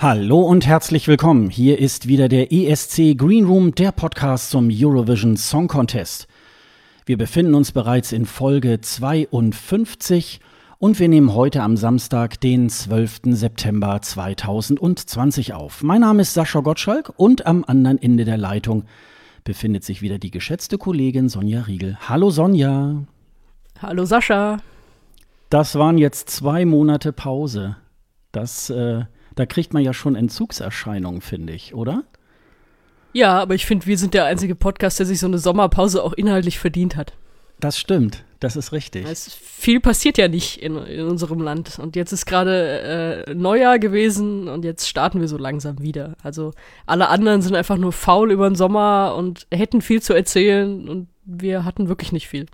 Hallo und herzlich willkommen. Hier ist wieder der ESC Green Room, der Podcast zum Eurovision Song Contest. Wir befinden uns bereits in Folge 52 und wir nehmen heute am Samstag, den 12. September 2020 auf. Mein Name ist Sascha Gottschalk und am anderen Ende der Leitung befindet sich wieder die geschätzte Kollegin Sonja Riegel. Hallo Sonja. Hallo Sascha. Das waren jetzt zwei Monate Pause. Das äh, da kriegt man ja schon Entzugserscheinungen, finde ich, oder? Ja, aber ich finde, wir sind der einzige Podcast, der sich so eine Sommerpause auch inhaltlich verdient hat. Das stimmt, das ist richtig. Es, viel passiert ja nicht in, in unserem Land. Und jetzt ist gerade äh, Neujahr gewesen und jetzt starten wir so langsam wieder. Also alle anderen sind einfach nur faul über den Sommer und hätten viel zu erzählen und wir hatten wirklich nicht viel.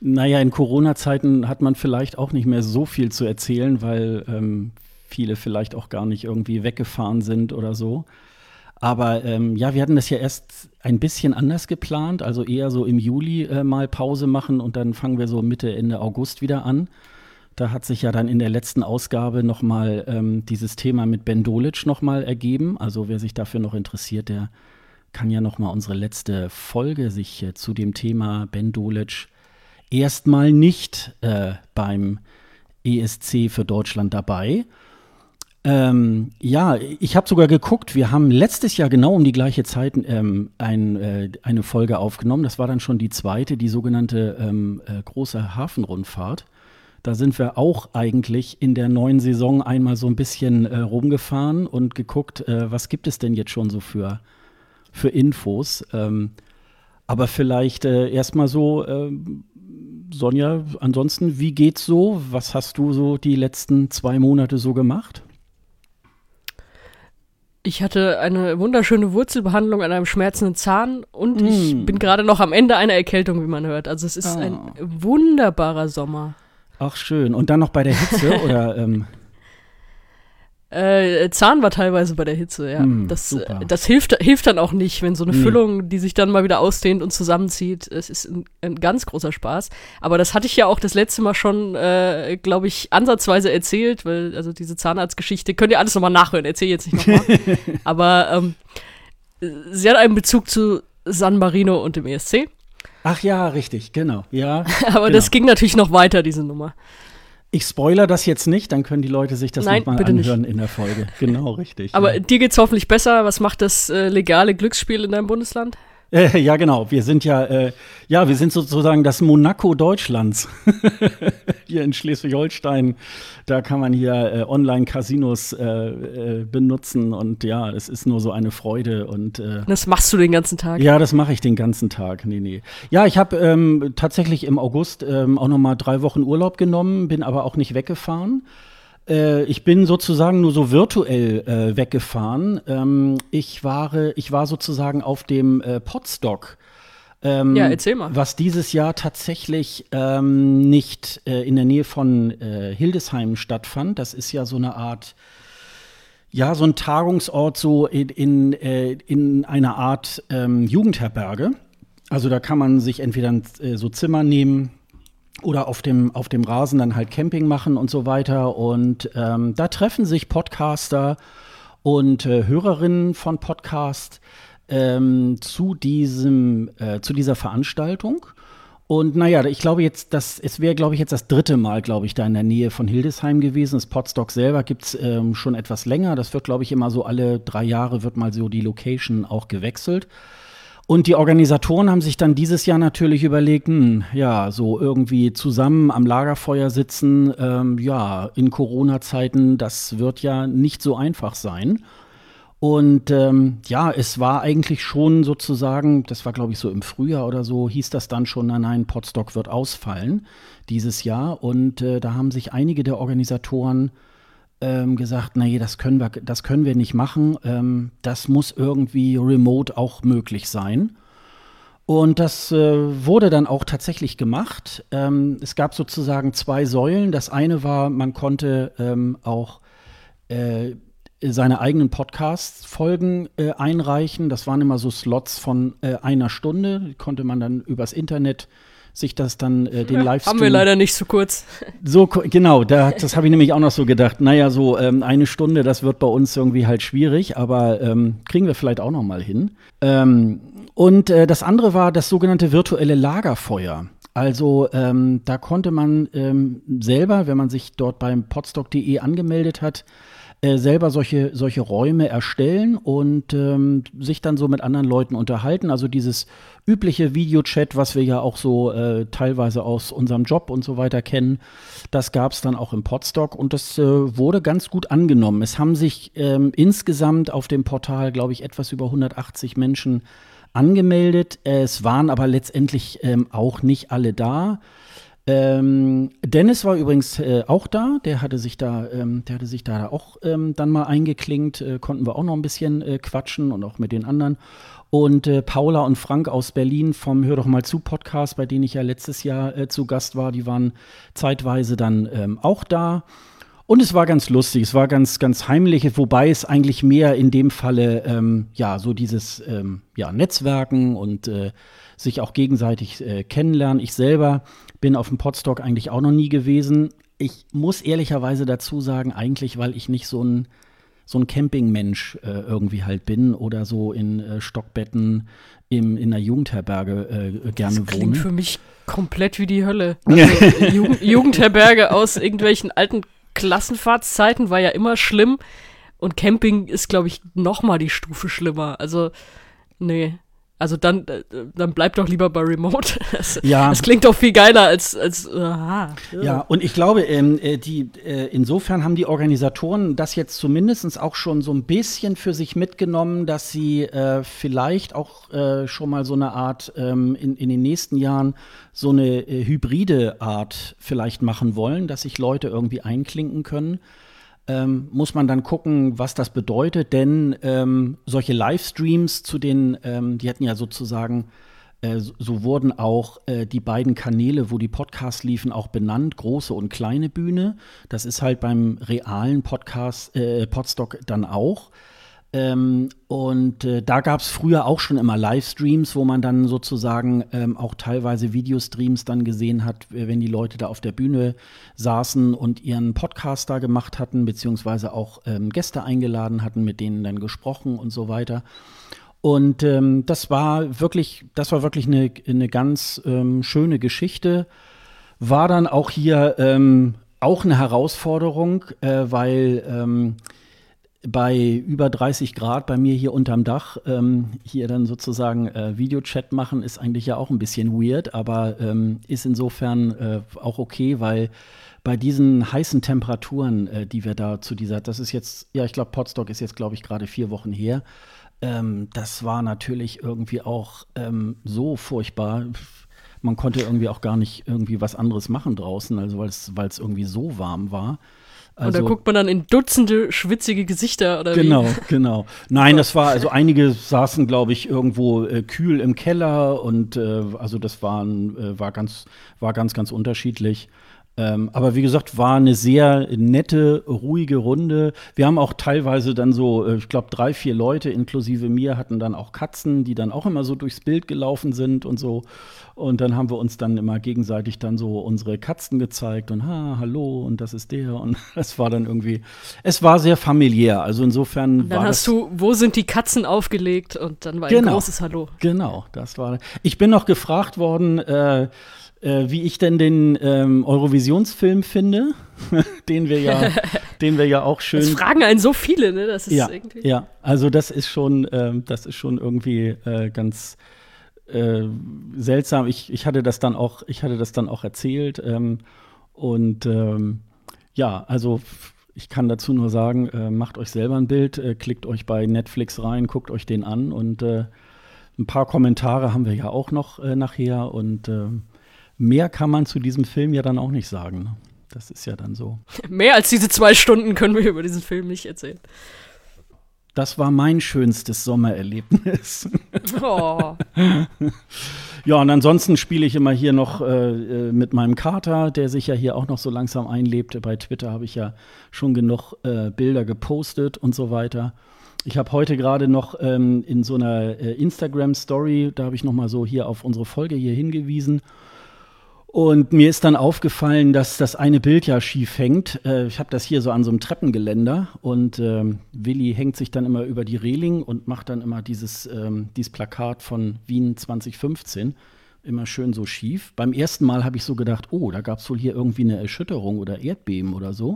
Naja, in Corona-Zeiten hat man vielleicht auch nicht mehr so viel zu erzählen, weil ähm, viele vielleicht auch gar nicht irgendwie weggefahren sind oder so. Aber ähm, ja, wir hatten das ja erst ein bisschen anders geplant, also eher so im Juli äh, mal Pause machen und dann fangen wir so Mitte, Ende August wieder an. Da hat sich ja dann in der letzten Ausgabe nochmal ähm, dieses Thema mit Ben Dolic nochmal ergeben. Also wer sich dafür noch interessiert, der kann ja nochmal unsere letzte Folge sich äh, zu dem Thema Ben Dolic erstmal nicht äh, beim ESC für Deutschland dabei. Ähm, ja, ich habe sogar geguckt, wir haben letztes Jahr genau um die gleiche Zeit ähm, ein, äh, eine Folge aufgenommen. Das war dann schon die zweite, die sogenannte ähm, äh, große Hafenrundfahrt. Da sind wir auch eigentlich in der neuen Saison einmal so ein bisschen äh, rumgefahren und geguckt, äh, was gibt es denn jetzt schon so für, für Infos. Ähm, aber vielleicht äh, erstmal so, ähm, Sonja, ansonsten, wie geht's so? Was hast du so die letzten zwei Monate so gemacht? Ich hatte eine wunderschöne Wurzelbehandlung an einem schmerzenden Zahn und mm. ich bin gerade noch am Ende einer Erkältung, wie man hört. Also es ist oh. ein wunderbarer Sommer. Ach schön. Und dann noch bei der Hitze oder? Ähm äh, Zahn war teilweise bei der Hitze, ja. Mm, das, äh, das hilft, hilft dann auch nicht, wenn so eine nee. Füllung, die sich dann mal wieder ausdehnt und zusammenzieht. Es ist ein, ein, ganz großer Spaß. Aber das hatte ich ja auch das letzte Mal schon, äh, glaube ich, ansatzweise erzählt, weil, also diese Zahnarztgeschichte, könnt ihr alles nochmal nachhören, erzähle jetzt nicht nochmal. Aber ähm, sie hat einen Bezug zu San Marino und dem ESC. Ach ja, richtig, genau. Ja. Aber genau. das ging natürlich noch weiter, diese Nummer. Ich spoiler das jetzt nicht, dann können die Leute sich das nochmal anhören nicht. in der Folge. Genau, richtig. Aber ja. dir geht's hoffentlich besser. Was macht das äh, legale Glücksspiel in deinem Bundesland? Äh, ja, genau. Wir sind ja, äh, ja, wir sind sozusagen das Monaco Deutschlands. hier in Schleswig-Holstein, da kann man hier äh, Online-Casinos äh, äh, benutzen und ja, es ist nur so eine Freude. Und, äh, das machst du den ganzen Tag? Ja, das mache ich den ganzen Tag. Nee, nee. Ja, ich habe ähm, tatsächlich im August ähm, auch noch mal drei Wochen Urlaub genommen, bin aber auch nicht weggefahren. Äh, ich bin sozusagen nur so virtuell äh, weggefahren. Ähm, ich, war, ich war sozusagen auf dem äh, Podstock. Ähm, ja, erzähl mal. Was dieses Jahr tatsächlich ähm, nicht äh, in der Nähe von äh, Hildesheim stattfand. Das ist ja so eine Art, ja, so ein Tagungsort so in, in, äh, in einer Art ähm, Jugendherberge. Also da kann man sich entweder äh, so Zimmer nehmen, oder auf dem, auf dem Rasen dann halt Camping machen und so weiter. Und ähm, da treffen sich Podcaster und äh, Hörerinnen von Podcast ähm, zu, diesem, äh, zu dieser Veranstaltung. Und naja, ich glaube jetzt, das, es wäre, glaube ich, jetzt das dritte Mal, glaube ich, da in der Nähe von Hildesheim gewesen. Das Podstock selber gibt es ähm, schon etwas länger. Das wird, glaube ich, immer so alle drei Jahre wird mal so die Location auch gewechselt. Und die Organisatoren haben sich dann dieses Jahr natürlich überlegt, hm, ja, so irgendwie zusammen am Lagerfeuer sitzen, ähm, ja, in Corona-Zeiten, das wird ja nicht so einfach sein. Und ähm, ja, es war eigentlich schon sozusagen, das war glaube ich so im Frühjahr oder so, hieß das dann schon, nein, nein, Potsdok wird ausfallen dieses Jahr. Und äh, da haben sich einige der Organisatoren ähm, gesagt, nee, das können wir, das können wir nicht machen. Ähm, das muss irgendwie remote auch möglich sein. Und das äh, wurde dann auch tatsächlich gemacht. Ähm, es gab sozusagen zwei Säulen. Das eine war, man konnte ähm, auch äh, seine eigenen Podcast-Folgen äh, einreichen. Das waren immer so Slots von äh, einer Stunde. Die konnte man dann übers Internet sich das dann äh, den ja, Livestream. Haben wir leider nicht so kurz. So genau, da, das habe ich nämlich auch noch so gedacht. Naja, so ähm, eine Stunde, das wird bei uns irgendwie halt schwierig, aber ähm, kriegen wir vielleicht auch noch mal hin. Ähm, und äh, das andere war das sogenannte virtuelle Lagerfeuer. Also ähm, da konnte man ähm, selber, wenn man sich dort beim podstock.de angemeldet hat, äh, selber solche, solche Räume erstellen und ähm, sich dann so mit anderen Leuten unterhalten. Also dieses übliche Videochat, was wir ja auch so äh, teilweise aus unserem Job und so weiter kennen, das gab es dann auch im Podstock und das äh, wurde ganz gut angenommen. Es haben sich ähm, insgesamt auf dem Portal, glaube ich, etwas über 180 Menschen angemeldet. Es waren aber letztendlich ähm, auch nicht alle da. Ähm, Dennis war übrigens äh, auch da, der hatte sich da, ähm, der hatte sich da auch ähm, dann mal eingeklinkt, äh, konnten wir auch noch ein bisschen äh, quatschen und auch mit den anderen. Und äh, Paula und Frank aus Berlin vom Hör doch mal zu Podcast, bei denen ich ja letztes Jahr äh, zu Gast war, die waren zeitweise dann ähm, auch da. Und es war ganz lustig, es war ganz, ganz heimlich, wobei es eigentlich mehr in dem Falle, ähm, ja, so dieses, ähm, ja, Netzwerken und äh, sich auch gegenseitig äh, kennenlernen. Ich selber bin auf dem Podstock eigentlich auch noch nie gewesen. Ich muss ehrlicherweise dazu sagen, eigentlich, weil ich nicht so ein, so ein Campingmensch äh, irgendwie halt bin oder so in äh, Stockbetten im, in einer Jugendherberge äh, gerne das klingt wohne. für mich komplett wie die Hölle. Also, Jugend Jugendherberge aus irgendwelchen alten Klassenfahrtszeiten war ja immer schlimm. Und Camping ist, glaube ich, noch mal die Stufe schlimmer. Also, nee. Also dann, äh, dann bleib doch lieber bei Remote. Das, ja. das klingt doch viel geiler als, als aha. Ja. ja, und ich glaube, ähm, äh, die, äh, insofern haben die Organisatoren das jetzt zumindest auch schon so ein bisschen für sich mitgenommen, dass sie äh, vielleicht auch äh, schon mal so eine Art ähm, in, in den nächsten Jahren so eine äh, hybride Art vielleicht machen wollen, dass sich Leute irgendwie einklinken können ähm, muss man dann gucken, was das bedeutet, denn ähm, solche Livestreams zu den, ähm, die hatten ja sozusagen, äh, so wurden auch äh, die beiden Kanäle, wo die Podcasts liefen, auch benannt, große und kleine Bühne. Das ist halt beim realen Podcast, äh, Podstock dann auch. Ähm, und äh, da gab es früher auch schon immer Livestreams, wo man dann sozusagen ähm, auch teilweise Videostreams dann gesehen hat, wenn die Leute da auf der Bühne saßen und ihren Podcast da gemacht hatten, beziehungsweise auch ähm, Gäste eingeladen hatten, mit denen dann gesprochen und so weiter. Und ähm, das war wirklich, das war wirklich eine, eine ganz ähm, schöne Geschichte. War dann auch hier ähm, auch eine Herausforderung, äh, weil bei über 30 Grad bei mir hier unterm Dach ähm, hier dann sozusagen äh, Videochat machen, ist eigentlich ja auch ein bisschen weird, aber ähm, ist insofern äh, auch okay, weil bei diesen heißen Temperaturen, äh, die wir da zu dieser, das ist jetzt, ja, ich glaube, Potstock ist jetzt, glaube ich, gerade vier Wochen her. Ähm, das war natürlich irgendwie auch ähm, so furchtbar. Man konnte irgendwie auch gar nicht irgendwie was anderes machen draußen, also weil es irgendwie so warm war. Also, und da also guckt man dann in Dutzende schwitzige Gesichter oder Genau, wie? genau. Nein, das war, also einige saßen, glaube ich, irgendwo äh, kühl im Keller und äh, also das waren, äh, war ganz, war ganz, ganz unterschiedlich. Ähm, aber wie gesagt, war eine sehr nette, ruhige Runde. Wir haben auch teilweise dann so, äh, ich glaube, drei, vier Leute inklusive mir hatten dann auch Katzen, die dann auch immer so durchs Bild gelaufen sind und so. Und dann haben wir uns dann immer gegenseitig dann so unsere Katzen gezeigt und ha, hallo und das ist der. Und es war dann irgendwie, es war sehr familiär. Also insofern dann war hast du, wo sind die Katzen aufgelegt und dann war genau, ein großes Hallo. Genau, das war. Ich bin noch gefragt worden, äh, äh, wie ich denn den ähm, Eurovisionsfilm finde, den wir ja, den wir ja auch schön. Das fragen einen so viele, ne? Das ist ja, irgendwie. Ja, also das ist schon, ähm, das ist schon irgendwie äh, ganz äh, seltsam. Ich, ich hatte das dann auch, ich hatte das dann auch erzählt ähm, und ähm, ja, also ich kann dazu nur sagen, äh, macht euch selber ein Bild, äh, klickt euch bei Netflix rein, guckt euch den an und äh, ein paar Kommentare haben wir ja auch noch äh, nachher und äh, mehr kann man zu diesem Film ja dann auch nicht sagen. Ne? Das ist ja dann so. Mehr als diese zwei Stunden können wir über diesen Film nicht erzählen. Das war mein schönstes Sommererlebnis. Oh. ja, und ansonsten spiele ich immer hier noch äh, äh, mit meinem Kater, der sich ja hier auch noch so langsam einlebt. Bei Twitter habe ich ja schon genug äh, Bilder gepostet und so weiter. Ich habe heute gerade noch ähm, in so einer äh, Instagram-Story, da habe ich noch mal so hier auf unsere Folge hier hingewiesen. Und mir ist dann aufgefallen, dass das eine Bild ja schief hängt. Äh, ich habe das hier so an so einem Treppengeländer und ähm, Willi hängt sich dann immer über die Reling und macht dann immer dieses, ähm, dieses Plakat von Wien 2015 immer schön so schief. Beim ersten Mal habe ich so gedacht, oh, da gab es wohl hier irgendwie eine Erschütterung oder Erdbeben oder so.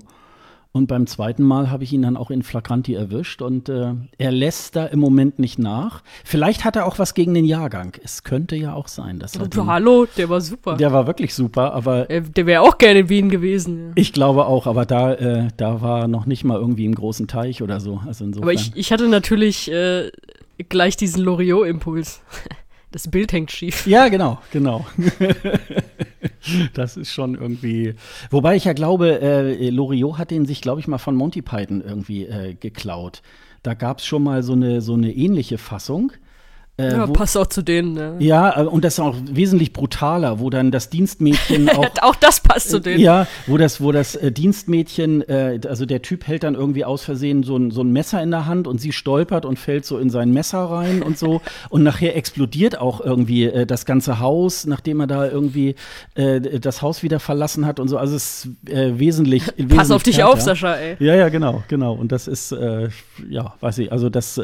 Und beim zweiten Mal habe ich ihn dann auch in Flagranti erwischt und äh, er lässt da im Moment nicht nach. Vielleicht hat er auch was gegen den Jahrgang. Es könnte ja auch sein. Dass er den, Hallo, der war super. Der war wirklich super, aber. Er, der wäre auch gerne in Wien gewesen. Ja. Ich glaube auch, aber da, äh, da war noch nicht mal irgendwie im großen Teich oder so. Also insofern. Aber ich, ich hatte natürlich äh, gleich diesen Loriot-Impuls. Das Bild hängt schief. Ja, genau, genau. das ist schon irgendwie. Wobei ich ja glaube, äh, Loriot hat den sich, glaube ich, mal von Monty Python irgendwie äh, geklaut. Da gab es schon mal so eine, so eine ähnliche Fassung. Äh, ja, wo, passt auch zu denen. Ne? Ja, äh, und das ist auch wesentlich brutaler, wo dann das Dienstmädchen auch. auch das passt zu denen. Ja, wo das, wo das äh, Dienstmädchen, äh, also der Typ hält dann irgendwie aus Versehen so ein, so ein Messer in der Hand und sie stolpert und fällt so in sein Messer rein und so. Und nachher explodiert auch irgendwie äh, das ganze Haus, nachdem er da irgendwie äh, das Haus wieder verlassen hat und so. Also es ist äh, wesentlich. Pass wesentlich auf dich härter. auf, Sascha, ey. Ja, ja, genau, genau. Und das ist, äh, ja, weiß ich, also das.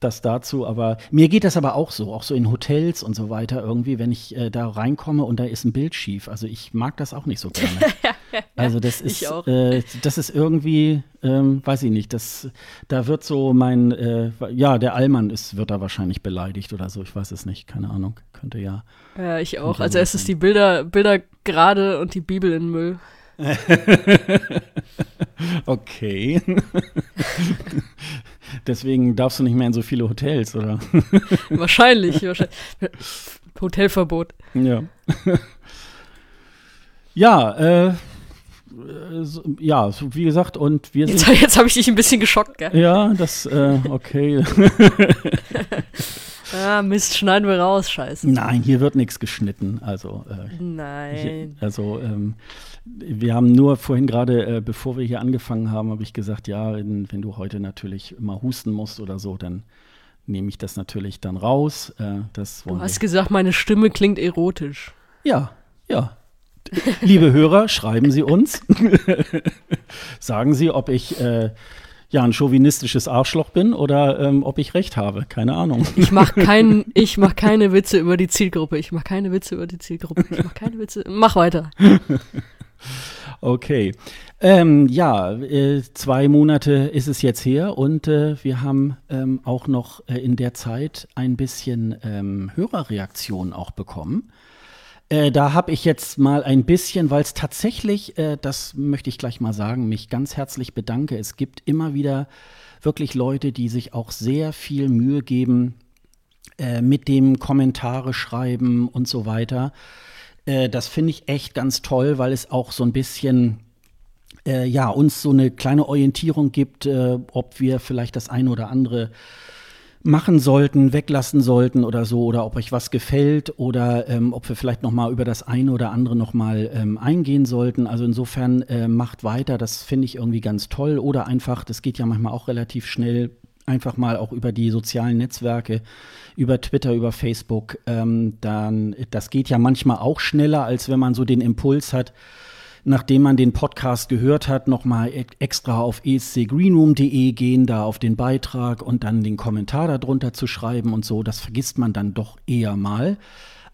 Das dazu, aber mir geht das aber auch so, auch so in Hotels und so weiter irgendwie, wenn ich äh, da reinkomme und da ist ein Bild schief. Also ich mag das auch nicht so gerne. also das ist, äh, das ist irgendwie, ähm, weiß ich nicht, das, da wird so mein, äh, ja, der Allmann ist, wird da wahrscheinlich beleidigt oder so, ich weiß es nicht, keine Ahnung, könnte ja. Ja, ich auch. Also es ist die Bilder, Bilder gerade und die Bibel in Müll. okay. Deswegen darfst du nicht mehr in so viele Hotels, oder? wahrscheinlich, wahrscheinlich. Hotelverbot. Ja. ja, äh, so, ja, so, wie gesagt, und wir sind. Jetzt, jetzt habe ich dich ein bisschen geschockt, gell? Ja, das, äh, okay. ah, Mist, schneiden wir raus, scheiße. Nein, hier wird nichts geschnitten. Also, äh, Nein. Hier, also, ähm, wir haben nur vorhin gerade, äh, bevor wir hier angefangen haben, habe ich gesagt, ja, wenn, wenn, du heute natürlich immer husten musst oder so, dann nehme ich das natürlich dann raus. Äh, das du hast wir. gesagt, meine Stimme klingt erotisch. Ja, ja. Liebe Hörer, schreiben Sie uns. Sagen Sie, ob ich äh, ja ein chauvinistisches Arschloch bin oder ähm, ob ich recht habe. Keine Ahnung. Ich mache kein, mach keine Witze über die Zielgruppe. Ich mache keine Witze über die Zielgruppe. Ich mache keine Witze. Mach weiter. Okay. Ähm, ja, äh, zwei Monate ist es jetzt her und äh, wir haben ähm, auch noch äh, in der Zeit ein bisschen ähm, Hörerreaktionen auch bekommen. Äh, da habe ich jetzt mal ein bisschen, weil es tatsächlich, äh, das möchte ich gleich mal sagen, mich ganz herzlich bedanke. Es gibt immer wieder wirklich Leute, die sich auch sehr viel Mühe geben äh, mit dem Kommentare schreiben und so weiter. Äh, das finde ich echt ganz toll, weil es auch so ein bisschen äh, ja, uns so eine kleine Orientierung gibt, ob wir vielleicht das eine oder andere machen sollten, weglassen sollten oder so, oder ob euch was gefällt oder ähm, ob wir vielleicht noch mal über das eine oder andere noch mal ähm, eingehen sollten. Also insofern äh, macht weiter, das finde ich irgendwie ganz toll. Oder einfach, das geht ja manchmal auch relativ schnell, einfach mal auch über die sozialen Netzwerke, über Twitter, über Facebook, ähm, dann, das geht ja manchmal auch schneller, als wenn man so den Impuls hat, nachdem man den Podcast gehört hat, nochmal extra auf escgreenroom.de gehen, da auf den Beitrag und dann den Kommentar darunter zu schreiben und so. Das vergisst man dann doch eher mal.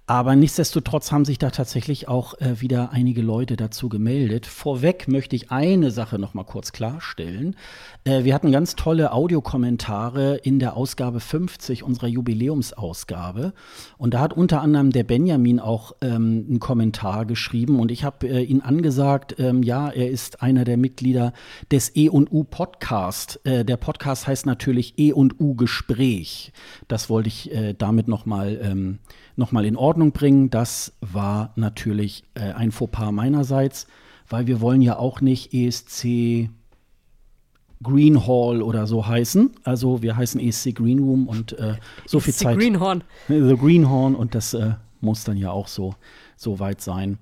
Aber nichtsdestotrotz haben sich da tatsächlich auch äh, wieder einige Leute dazu gemeldet. Vorweg möchte ich eine Sache noch mal kurz klarstellen. Äh, wir hatten ganz tolle Audiokommentare in der Ausgabe 50 unserer Jubiläumsausgabe. Und da hat unter anderem der Benjamin auch ähm, einen Kommentar geschrieben. Und ich habe äh, ihn angesagt, ähm, ja, er ist einer der Mitglieder des E&U Podcast. Äh, der Podcast heißt natürlich E&U Gespräch. Das wollte ich äh, damit noch mal ähm, nochmal in Ordnung bringen. Das war natürlich äh, ein Fauxpas meinerseits, weil wir wollen ja auch nicht ESC Green Hall oder so heißen. Also wir heißen ESC Green Room und äh, so ESC viel Zeit. Greenhorn. The Greenhorn und das äh, muss dann ja auch so, so weit sein.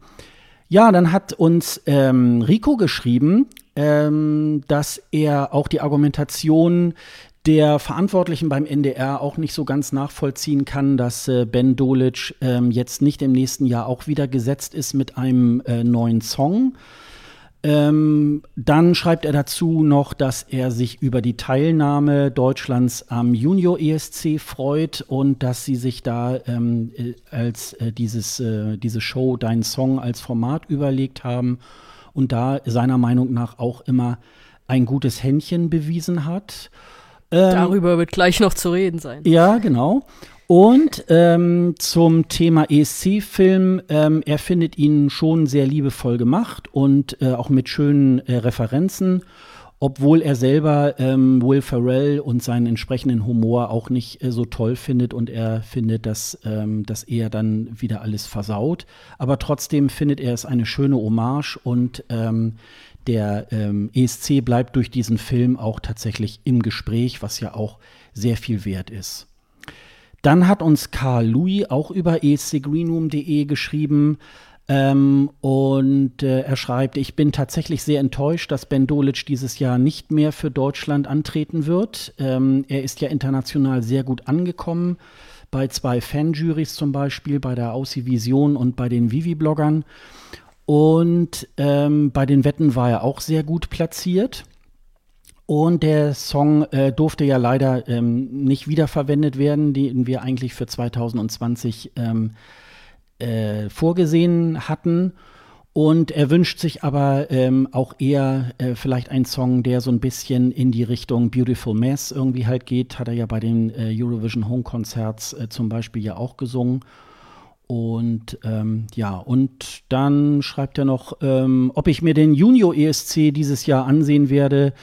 Ja, dann hat uns ähm, Rico geschrieben, ähm, dass er auch die Argumentation der Verantwortlichen beim NDR auch nicht so ganz nachvollziehen kann, dass äh, Ben Dolic ähm, jetzt nicht im nächsten Jahr auch wieder gesetzt ist mit einem äh, neuen Song. Ähm, dann schreibt er dazu noch, dass er sich über die Teilnahme Deutschlands am Junior ESC freut und dass sie sich da ähm, äh, als äh, dieses, äh, diese Show Dein Song als Format überlegt haben und da seiner Meinung nach auch immer ein gutes Händchen bewiesen hat. Ähm, Darüber wird gleich noch zu reden sein. Ja, genau. Und ähm, zum Thema ESC-Film, ähm, er findet ihn schon sehr liebevoll gemacht und äh, auch mit schönen äh, Referenzen, obwohl er selber ähm, Will Ferrell und seinen entsprechenden Humor auch nicht äh, so toll findet und er findet, dass ähm, das eher dann wieder alles versaut. Aber trotzdem findet er es eine schöne Hommage und ähm, der ähm, ESC bleibt durch diesen Film auch tatsächlich im Gespräch, was ja auch sehr viel wert ist. Dann hat uns Carl Louis auch über escgreenroom.de geschrieben. Ähm, und äh, er schreibt, ich bin tatsächlich sehr enttäuscht, dass Ben Dolic dieses Jahr nicht mehr für Deutschland antreten wird. Ähm, er ist ja international sehr gut angekommen, bei zwei Fanjuries zum Beispiel, bei der Aussie Vision und bei den Vivi-Bloggern. Und ähm, bei den Wetten war er auch sehr gut platziert. Und der Song äh, durfte ja leider ähm, nicht wiederverwendet werden, den wir eigentlich für 2020 ähm, äh, vorgesehen hatten. Und er wünscht sich aber ähm, auch eher äh, vielleicht einen Song, der so ein bisschen in die Richtung Beautiful Mess irgendwie halt geht. Hat er ja bei den äh, Eurovision Home Concerts äh, zum Beispiel ja auch gesungen. Und ähm, ja, und dann schreibt er noch, ähm, ob ich mir den Junior ESC dieses Jahr ansehen werde.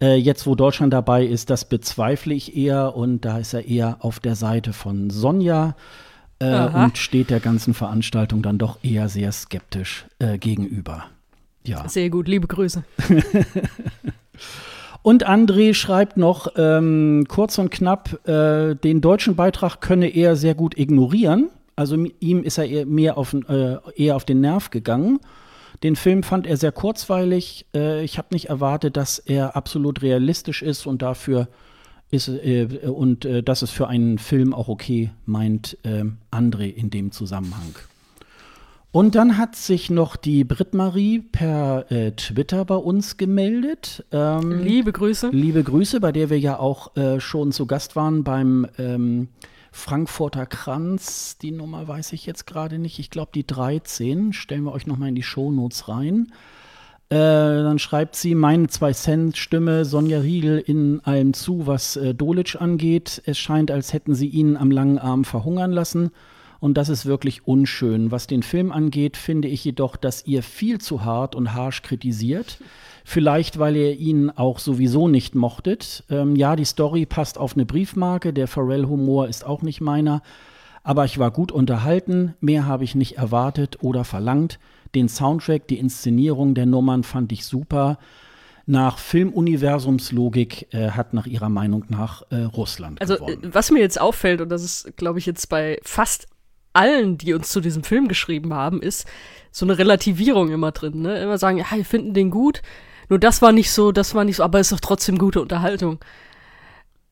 Äh, jetzt, wo Deutschland dabei ist, das bezweifle ich eher. Und da ist er eher auf der Seite von Sonja äh, und steht der ganzen Veranstaltung dann doch eher sehr skeptisch äh, gegenüber. Ja. Sehr gut, liebe Grüße. Und André schreibt noch ähm, kurz und knapp, äh, den deutschen Beitrag könne er sehr gut ignorieren. Also ihm ist er eher, mehr auf, äh, eher auf den Nerv gegangen. Den Film fand er sehr kurzweilig. Äh, ich habe nicht erwartet, dass er absolut realistisch ist und dafür ist äh, und äh, das ist für einen Film auch okay, meint ähm, André in dem Zusammenhang. Und dann hat sich noch die Brit-Marie per äh, Twitter bei uns gemeldet. Ähm, liebe Grüße. Liebe Grüße, bei der wir ja auch äh, schon zu Gast waren beim ähm, Frankfurter Kranz, die Nummer weiß ich jetzt gerade nicht. Ich glaube, die 13. Stellen wir euch nochmal in die Shownotes rein. Äh, dann schreibt sie, meine zwei Cent Stimme Sonja Riegel in allem zu, was äh, Dolic angeht. Es scheint, als hätten sie ihn am langen Arm verhungern lassen. Und das ist wirklich unschön. Was den Film angeht, finde ich jedoch, dass ihr viel zu hart und harsch kritisiert. Vielleicht, weil ihr ihn auch sowieso nicht mochtet. Ähm, ja, die Story passt auf eine Briefmarke. Der Pharrell-Humor ist auch nicht meiner. Aber ich war gut unterhalten. Mehr habe ich nicht erwartet oder verlangt. Den Soundtrack, die Inszenierung der Nummern fand ich super. Nach Filmuniversumslogik äh, hat nach ihrer Meinung nach äh, Russland also, gewonnen. Also was mir jetzt auffällt, und das ist, glaube ich, jetzt bei fast allen, die uns zu diesem Film geschrieben haben, ist so eine Relativierung immer drin. Ne? Immer sagen, ja, wir finden den gut, nur das war nicht so, das war nicht so, aber es ist doch trotzdem gute Unterhaltung.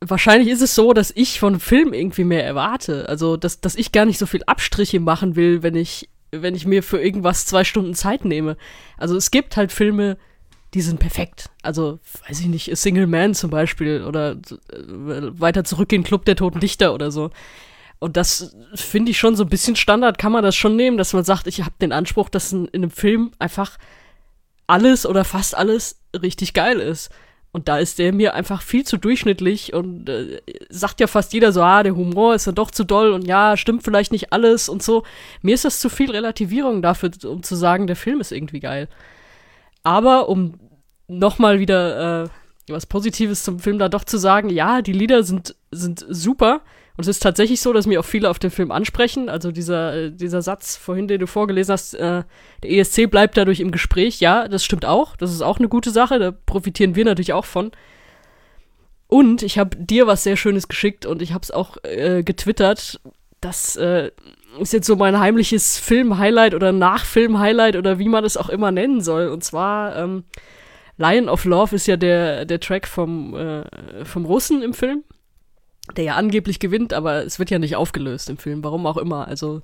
Wahrscheinlich ist es so, dass ich von Film irgendwie mehr erwarte. Also, dass, dass ich gar nicht so viel Abstriche machen will, wenn ich, wenn ich mir für irgendwas zwei Stunden Zeit nehme. Also, es gibt halt Filme, die sind perfekt. Also, weiß ich nicht, A Single Man zum Beispiel oder äh, weiter zurück in Club der Toten Dichter oder so. Und das finde ich schon so ein bisschen Standard, kann man das schon nehmen, dass man sagt, ich habe den Anspruch, dass in, in einem Film einfach alles oder fast alles richtig geil ist. Und da ist der mir einfach viel zu durchschnittlich und äh, sagt ja fast jeder so, ah, der Humor ist ja doch zu doll und ja, stimmt vielleicht nicht alles und so. Mir ist das zu viel Relativierung dafür, um zu sagen, der Film ist irgendwie geil. Aber um nochmal wieder äh, was Positives zum Film da doch zu sagen, ja, die Lieder sind, sind super. Und es ist tatsächlich so, dass mir auch viele auf den Film ansprechen. Also dieser, äh, dieser Satz vorhin, den du vorgelesen hast, äh, der ESC bleibt dadurch im Gespräch. Ja, das stimmt auch. Das ist auch eine gute Sache. Da profitieren wir natürlich auch von. Und ich habe dir was sehr Schönes geschickt und ich habe es auch äh, getwittert. Das äh, ist jetzt so mein heimliches Film-Highlight oder Nachfilm-Highlight oder wie man es auch immer nennen soll. Und zwar ähm, Lion of Love ist ja der, der Track vom, äh, vom Russen im Film der ja angeblich gewinnt, aber es wird ja nicht aufgelöst im Film, warum auch immer. Also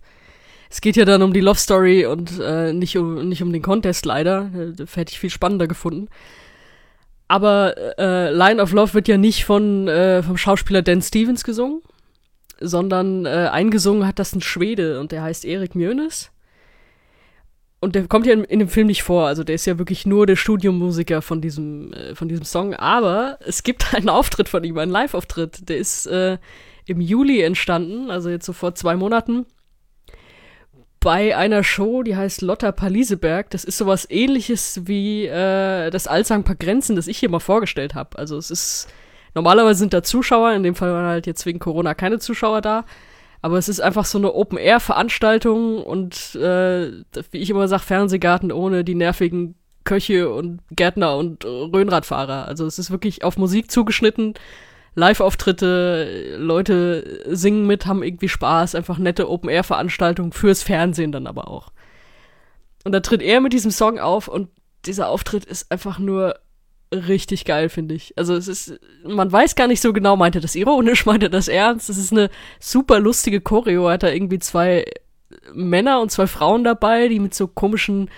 es geht ja dann um die Love Story und äh, nicht, um, nicht um den Contest leider. Äh, das hätte ich viel spannender gefunden. Aber äh, Line of Love wird ja nicht von äh, vom Schauspieler Dan Stevens gesungen, sondern äh, eingesungen hat das ein Schwede und der heißt Erik Mjönes und der kommt ja in, in, dem Film nicht vor, also der ist ja wirklich nur der Studiomusiker von diesem, äh, von diesem Song, aber es gibt einen Auftritt von ihm, einen Live-Auftritt, der ist äh, im Juli entstanden, also jetzt so vor zwei Monaten, bei einer Show, die heißt Lotta Paliseberg. Das ist sowas ähnliches wie äh, das Allsang paar Grenzen, das ich hier mal vorgestellt habe. Also es ist, normalerweise sind da Zuschauer, in dem Fall waren halt jetzt wegen Corona keine Zuschauer da, aber es ist einfach so eine Open-Air-Veranstaltung und äh, wie ich immer sage, Fernsehgarten ohne die nervigen Köche und Gärtner und Röhnradfahrer. Also es ist wirklich auf Musik zugeschnitten. Live-Auftritte, Leute singen mit, haben irgendwie Spaß, einfach nette Open-Air-Veranstaltungen fürs Fernsehen dann aber auch. Und da tritt er mit diesem Song auf und dieser Auftritt ist einfach nur richtig geil, finde ich. Also es ist, man weiß gar nicht so genau, meint er das ironisch, meint er das ernst. Es ist eine super lustige Choreo. Hat da irgendwie zwei Männer und zwei Frauen dabei, die mit so komischen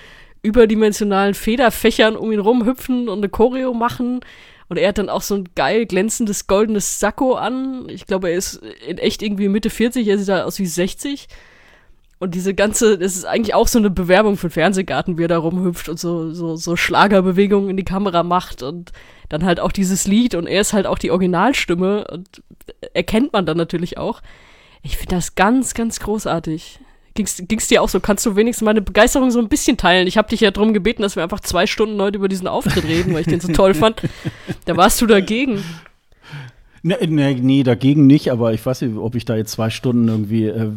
überdimensionalen Federfächern um ihn rumhüpfen und eine Choreo machen. Und er hat dann auch so ein geil glänzendes goldenes Sakko an. Ich glaube, er ist in echt irgendwie Mitte 40, er sieht da aus wie 60. Und diese ganze, das ist eigentlich auch so eine Bewerbung für den Fernsehgarten, wie er da rumhüpft und so, so, so Schlagerbewegungen in die Kamera macht und dann halt auch dieses Lied und er ist halt auch die Originalstimme und erkennt man dann natürlich auch. Ich finde das ganz, ganz großartig. Ging's, ging's dir auch so? Kannst du wenigstens meine Begeisterung so ein bisschen teilen? Ich habe dich ja darum gebeten, dass wir einfach zwei Stunden heute über diesen Auftritt reden, weil ich den so toll fand. Da warst du dagegen. Nee, nee, nee, dagegen nicht, aber ich weiß nicht, ob ich da jetzt zwei Stunden irgendwie äh,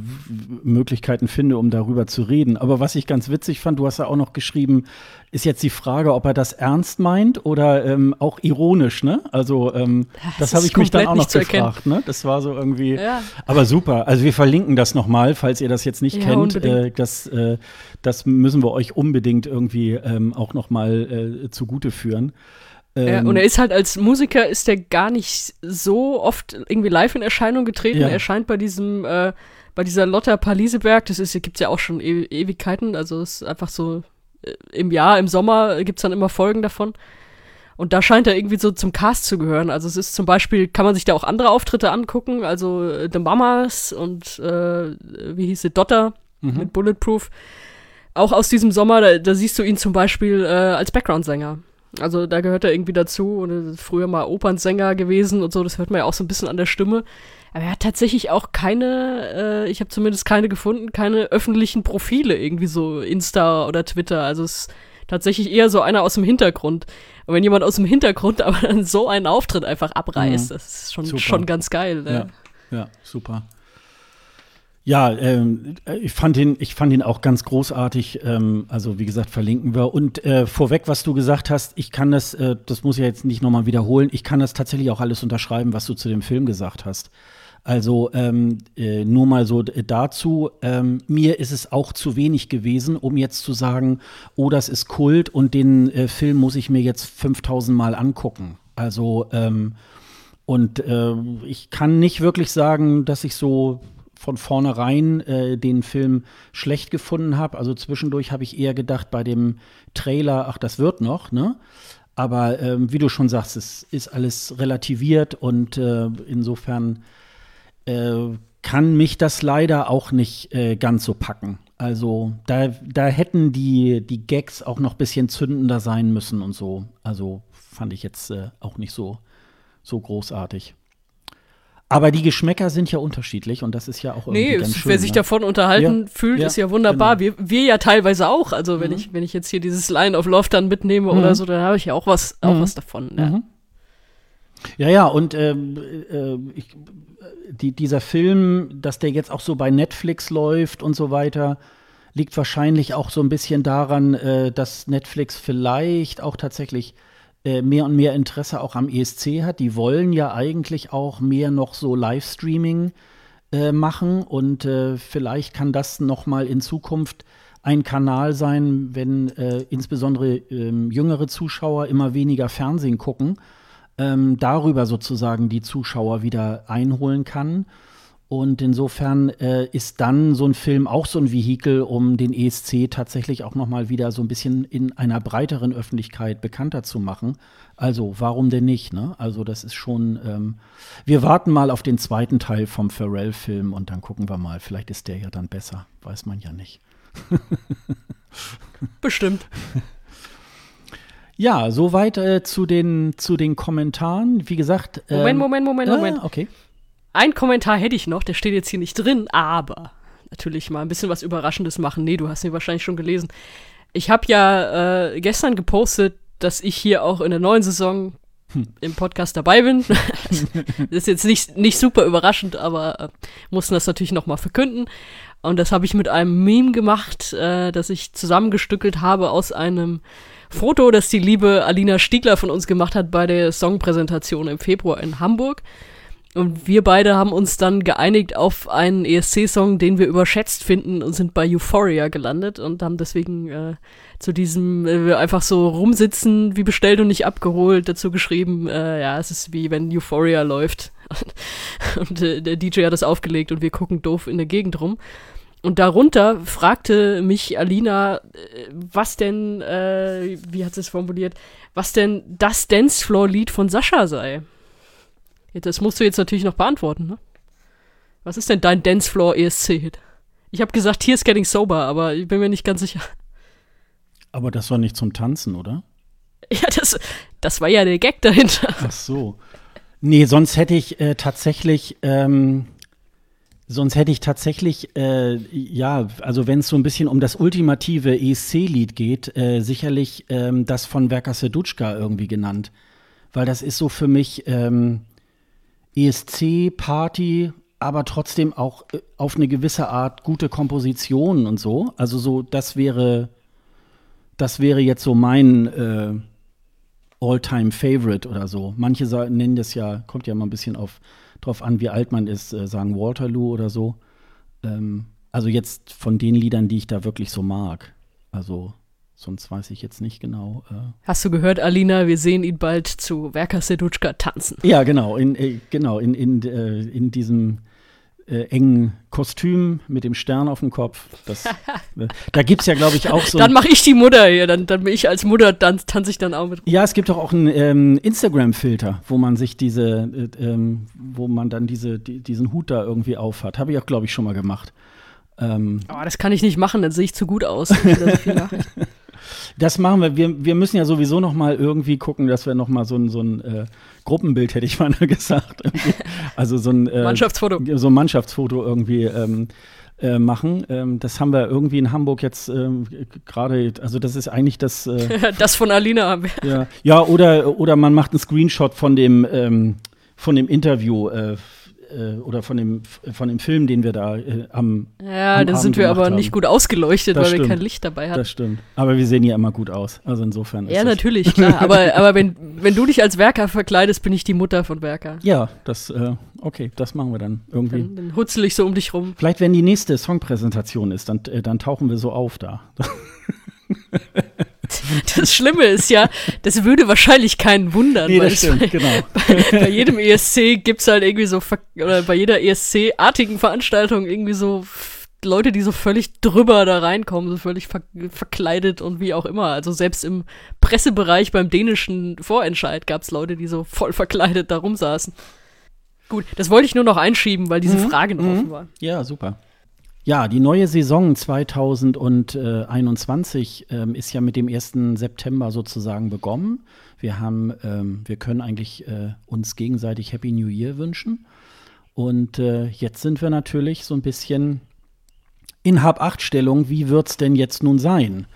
Möglichkeiten finde, um darüber zu reden. Aber was ich ganz witzig fand, du hast ja auch noch geschrieben, ist jetzt die Frage, ob er das ernst meint oder ähm, auch ironisch, ne? Also ähm, das, das habe ich mich dann auch noch gefragt, ne? Das war so irgendwie. Ja. Aber super. Also wir verlinken das nochmal, falls ihr das jetzt nicht ja, kennt. Äh, das, äh, das müssen wir euch unbedingt irgendwie ähm, auch nochmal äh, zugute führen. Ja, und er ist halt als Musiker ist er gar nicht so oft irgendwie live in Erscheinung getreten. Ja. Er scheint bei diesem, äh, bei dieser Lotta Paliseberg, das ist, gibt's ja auch schon e Ewigkeiten, also ist einfach so äh, im Jahr, im Sommer gibt's dann immer Folgen davon. Und da scheint er irgendwie so zum Cast zu gehören. Also es ist zum Beispiel, kann man sich da auch andere Auftritte angucken, also äh, The Mamas und äh, wie hieß sie, Dotter mhm. mit Bulletproof. Auch aus diesem Sommer, da, da siehst du ihn zum Beispiel äh, als Background-Sänger. Also da gehört er irgendwie dazu und ist früher mal Opernsänger gewesen und so, das hört man ja auch so ein bisschen an der Stimme. Aber er hat tatsächlich auch keine, äh, ich habe zumindest keine gefunden, keine öffentlichen Profile, irgendwie so Insta oder Twitter. Also es ist tatsächlich eher so einer aus dem Hintergrund. Und wenn jemand aus dem Hintergrund aber dann so einen Auftritt einfach abreißt, mhm. das ist schon, schon ganz geil. Ne? Ja, ja, super. Ja, ähm, ich fand ihn, ich fand ihn auch ganz großartig. Ähm, also wie gesagt, verlinken wir. Und äh, vorweg, was du gesagt hast, ich kann das, äh, das muss ich jetzt nicht nochmal wiederholen. Ich kann das tatsächlich auch alles unterschreiben, was du zu dem Film gesagt hast. Also ähm, äh, nur mal so dazu. Ähm, mir ist es auch zu wenig gewesen, um jetzt zu sagen, oh, das ist Kult und den äh, Film muss ich mir jetzt 5000 Mal angucken. Also ähm, und äh, ich kann nicht wirklich sagen, dass ich so von vornherein äh, den Film schlecht gefunden habe. Also zwischendurch habe ich eher gedacht bei dem Trailer, ach, das wird noch, ne? Aber ähm, wie du schon sagst, es ist alles relativiert und äh, insofern äh, kann mich das leider auch nicht äh, ganz so packen. Also da, da hätten die, die Gags auch noch ein bisschen zündender sein müssen und so. Also fand ich jetzt äh, auch nicht so, so großartig. Aber die Geschmäcker sind ja unterschiedlich und das ist ja auch irgendwie nee, ganz schön. Wer sich ne? davon unterhalten ja, fühlt, ja, ist ja wunderbar. Genau. Wir, wir ja teilweise auch. Also wenn mhm. ich wenn ich jetzt hier dieses Line of Love dann mitnehme mhm. oder so, dann habe ich ja auch was auch mhm. was davon. Ja. Mhm. ja, ja, und ähm, äh, ich, die, dieser Film, dass der jetzt auch so bei Netflix läuft und so weiter, liegt wahrscheinlich auch so ein bisschen daran, äh, dass Netflix vielleicht auch tatsächlich mehr und mehr Interesse auch am ESC hat. Die wollen ja eigentlich auch mehr noch so Livestreaming äh, machen und äh, vielleicht kann das noch mal in Zukunft ein Kanal sein, wenn äh, insbesondere ähm, jüngere Zuschauer immer weniger Fernsehen gucken, ähm, darüber sozusagen die Zuschauer wieder einholen kann. Und insofern äh, ist dann so ein Film auch so ein Vehikel, um den ESC tatsächlich auch noch mal wieder so ein bisschen in einer breiteren Öffentlichkeit bekannter zu machen. Also warum denn nicht? Ne? Also das ist schon. Ähm, wir warten mal auf den zweiten Teil vom Pharrell-Film und dann gucken wir mal. Vielleicht ist der ja dann besser, weiß man ja nicht. Bestimmt. Ja, soweit äh, zu den zu den Kommentaren. Wie gesagt. Ähm, Moment, Moment, Moment, Moment. Ah, okay. Ein Kommentar hätte ich noch, der steht jetzt hier nicht drin, aber natürlich mal ein bisschen was Überraschendes machen. Nee, du hast ihn wahrscheinlich schon gelesen. Ich habe ja äh, gestern gepostet, dass ich hier auch in der neuen Saison hm. im Podcast dabei bin. das ist jetzt nicht, nicht super überraschend, aber äh, mussten das natürlich nochmal verkünden. Und das habe ich mit einem Meme gemacht, äh, das ich zusammengestückelt habe aus einem Foto, das die liebe Alina Stiegler von uns gemacht hat bei der Songpräsentation im Februar in Hamburg. Und wir beide haben uns dann geeinigt auf einen ESC-Song, den wir überschätzt finden und sind bei Euphoria gelandet und haben deswegen äh, zu diesem äh, einfach so rumsitzen, wie bestellt und nicht abgeholt, dazu geschrieben, äh, ja, es ist wie wenn Euphoria läuft. und äh, der DJ hat das aufgelegt und wir gucken doof in der Gegend rum. Und darunter fragte mich Alina, äh, was denn, äh, wie hat sie es formuliert, was denn das Dancefloor-Lied von Sascha sei. Das musst du jetzt natürlich noch beantworten, ne? Was ist denn dein Dancefloor ESC-Hit? Ich habe gesagt, Here's Getting Sober, aber ich bin mir nicht ganz sicher. Aber das war nicht zum Tanzen, oder? Ja, das, das war ja der Gag dahinter. Ach so. Nee, sonst hätte ich äh, tatsächlich, ähm, sonst hätte ich tatsächlich, äh, ja, also wenn es so ein bisschen um das ultimative ESC-Lied geht, äh, sicherlich ähm, das von Werka Sedutschka irgendwie genannt. Weil das ist so für mich, ähm, ESC-Party, aber trotzdem auch äh, auf eine gewisse Art gute Komposition und so. Also so, das wäre, das wäre jetzt so mein äh, All-Time-Favorite oder so. Manche nennen das ja, kommt ja mal ein bisschen auf, drauf an, wie alt man ist, äh, sagen Waterloo oder so. Ähm, also jetzt von den Liedern, die ich da wirklich so mag. Also Sonst weiß ich jetzt nicht genau. Äh Hast du gehört, Alina, wir sehen ihn bald zu Werka Sedutschka tanzen. Ja, genau, in, äh, genau, in, in, äh, in diesem äh, engen Kostüm mit dem Stern auf dem Kopf. Das, äh, da gibt es ja, glaube ich, auch so. dann mache ich die Mutter hier, dann, dann bin ich als Mutter, dann tanze ich dann auch mit. Ja, es gibt doch auch einen ähm, Instagram-Filter, wo man sich diese, äh, ähm, wo man dann diese, die, diesen Hut da irgendwie aufhat. Habe ich auch, glaube ich, schon mal gemacht. Ähm, oh, das kann ich nicht machen, dann sehe ich zu gut aus. Das machen wir. wir. Wir müssen ja sowieso noch mal irgendwie gucken, dass wir noch mal so ein, so ein äh, Gruppenbild, hätte ich mal gesagt. also so ein äh, Mannschaftsfoto. So ein Mannschaftsfoto irgendwie ähm, äh, machen. Ähm, das haben wir irgendwie in Hamburg jetzt ähm, gerade, also das ist eigentlich das. Äh, das von Alina haben wir. Ja, ja oder, oder man macht einen Screenshot von dem, ähm, von dem Interview äh, äh, oder von dem, von dem Film, den wir da äh, am. Ja, da sind wir aber haben. nicht gut ausgeleuchtet, das weil stimmt. wir kein Licht dabei hatten. Das stimmt. Aber wir sehen ja immer gut aus. Also insofern. Ja, natürlich, klar. aber aber wenn, wenn du dich als Werker verkleidest, bin ich die Mutter von Werker. Ja, das, äh, okay, das machen wir dann irgendwie. Dann, dann hutzel ich so um dich rum. Vielleicht, wenn die nächste Songpräsentation ist, dann, äh, dann tauchen wir so auf da. Das Schlimme ist ja, das würde wahrscheinlich keinen wundern. Nee, das stimmt, bei, genau. Bei, bei jedem ESC gibt es halt irgendwie so, oder bei jeder ESC-artigen Veranstaltung irgendwie so Leute, die so völlig drüber da reinkommen, so völlig ver verkleidet und wie auch immer. Also selbst im Pressebereich beim dänischen Vorentscheid gab es Leute, die so voll verkleidet da rumsaßen. Gut, das wollte ich nur noch einschieben, weil diese mhm. Frage noch mhm. offen war. Ja, super. Ja, die neue Saison 2021 ähm, ist ja mit dem 1. September sozusagen begonnen. Wir haben, ähm, wir können eigentlich äh, uns gegenseitig Happy New Year wünschen. Und äh, jetzt sind wir natürlich so ein bisschen in Hab-Acht-Stellung. Wie wird es denn jetzt nun sein?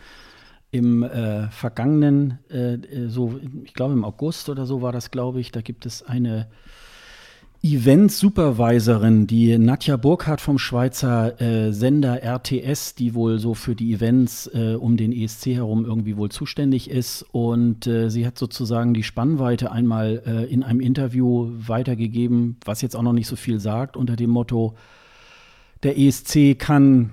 Im äh, vergangenen, äh, äh, so, ich glaube im August oder so war das, glaube ich, da gibt es eine Event-Supervisorin, die Nadja Burkhardt vom Schweizer äh, Sender RTS, die wohl so für die Events äh, um den ESC herum irgendwie wohl zuständig ist. Und äh, sie hat sozusagen die Spannweite einmal äh, in einem Interview weitergegeben, was jetzt auch noch nicht so viel sagt, unter dem Motto, der ESC kann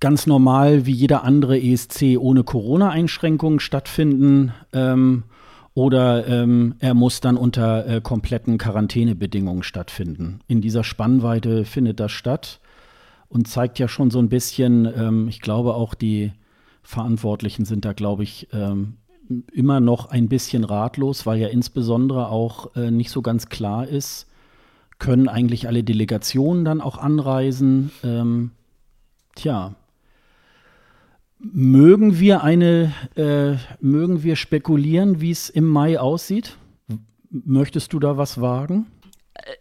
ganz normal wie jeder andere ESC ohne Corona-Einschränkungen stattfinden. Ähm, oder ähm, er muss dann unter äh, kompletten Quarantänebedingungen stattfinden. In dieser Spannweite findet das statt und zeigt ja schon so ein bisschen, ähm, ich glaube auch die Verantwortlichen sind da, glaube ich, ähm, immer noch ein bisschen ratlos, weil ja insbesondere auch äh, nicht so ganz klar ist, können eigentlich alle Delegationen dann auch anreisen. Ähm, tja, Mögen wir eine, äh, mögen wir spekulieren, wie es im Mai aussieht? Möchtest du da was wagen?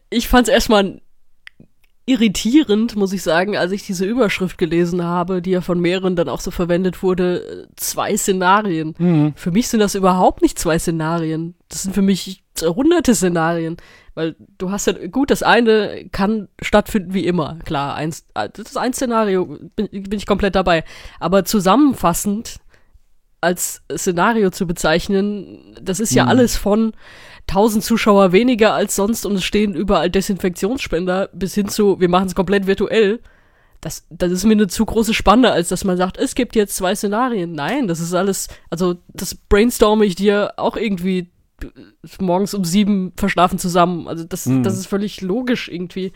Ich fand es erstmal irritierend, muss ich sagen, als ich diese Überschrift gelesen habe, die ja von mehreren dann auch so verwendet wurde, zwei Szenarien. Mhm. Für mich sind das überhaupt nicht zwei Szenarien. Das sind für mich hunderte Szenarien. Weil du hast ja, gut, das eine kann stattfinden wie immer. Klar, eins, das ist ein Szenario, bin, bin ich komplett dabei. Aber zusammenfassend als Szenario zu bezeichnen, das ist ja mhm. alles von 1000 Zuschauer weniger als sonst und es stehen überall Desinfektionsspender bis hin zu, wir machen es komplett virtuell. Das, das ist mir eine zu große Spanne, als dass man sagt, es gibt jetzt zwei Szenarien. Nein, das ist alles, also das brainstorme ich dir auch irgendwie morgens um sieben verschlafen zusammen. Also das, mhm. das ist völlig logisch irgendwie.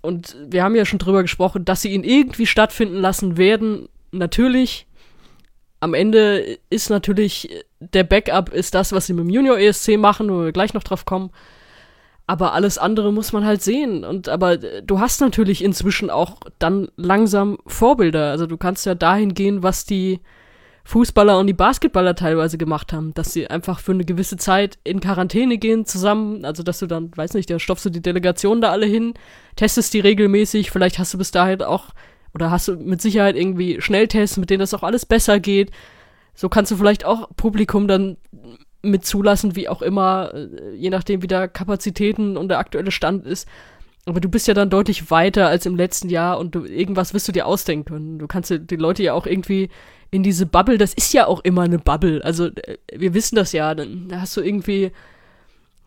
Und wir haben ja schon drüber gesprochen, dass sie ihn irgendwie stattfinden lassen werden. Natürlich, am Ende ist natürlich der Backup ist das, was sie mit dem Junior ESC machen, wo wir gleich noch drauf kommen. Aber alles andere muss man halt sehen. Und aber du hast natürlich inzwischen auch dann langsam Vorbilder. Also du kannst ja dahin gehen, was die Fußballer und die Basketballer teilweise gemacht haben, dass sie einfach für eine gewisse Zeit in Quarantäne gehen zusammen, also dass du dann, weiß nicht, da stopfst du die Delegation da alle hin, testest die regelmäßig, vielleicht hast du bis dahin auch, oder hast du mit Sicherheit irgendwie Schnelltests, mit denen das auch alles besser geht. So kannst du vielleicht auch Publikum dann mit zulassen, wie auch immer, äh, je nachdem, wie da Kapazitäten und der aktuelle Stand ist. Aber du bist ja dann deutlich weiter als im letzten Jahr und du, irgendwas wirst du dir ausdenken können. Du kannst die Leute ja auch irgendwie in diese Bubble, das ist ja auch immer eine Bubble. Also äh, wir wissen das ja, dann hast du irgendwie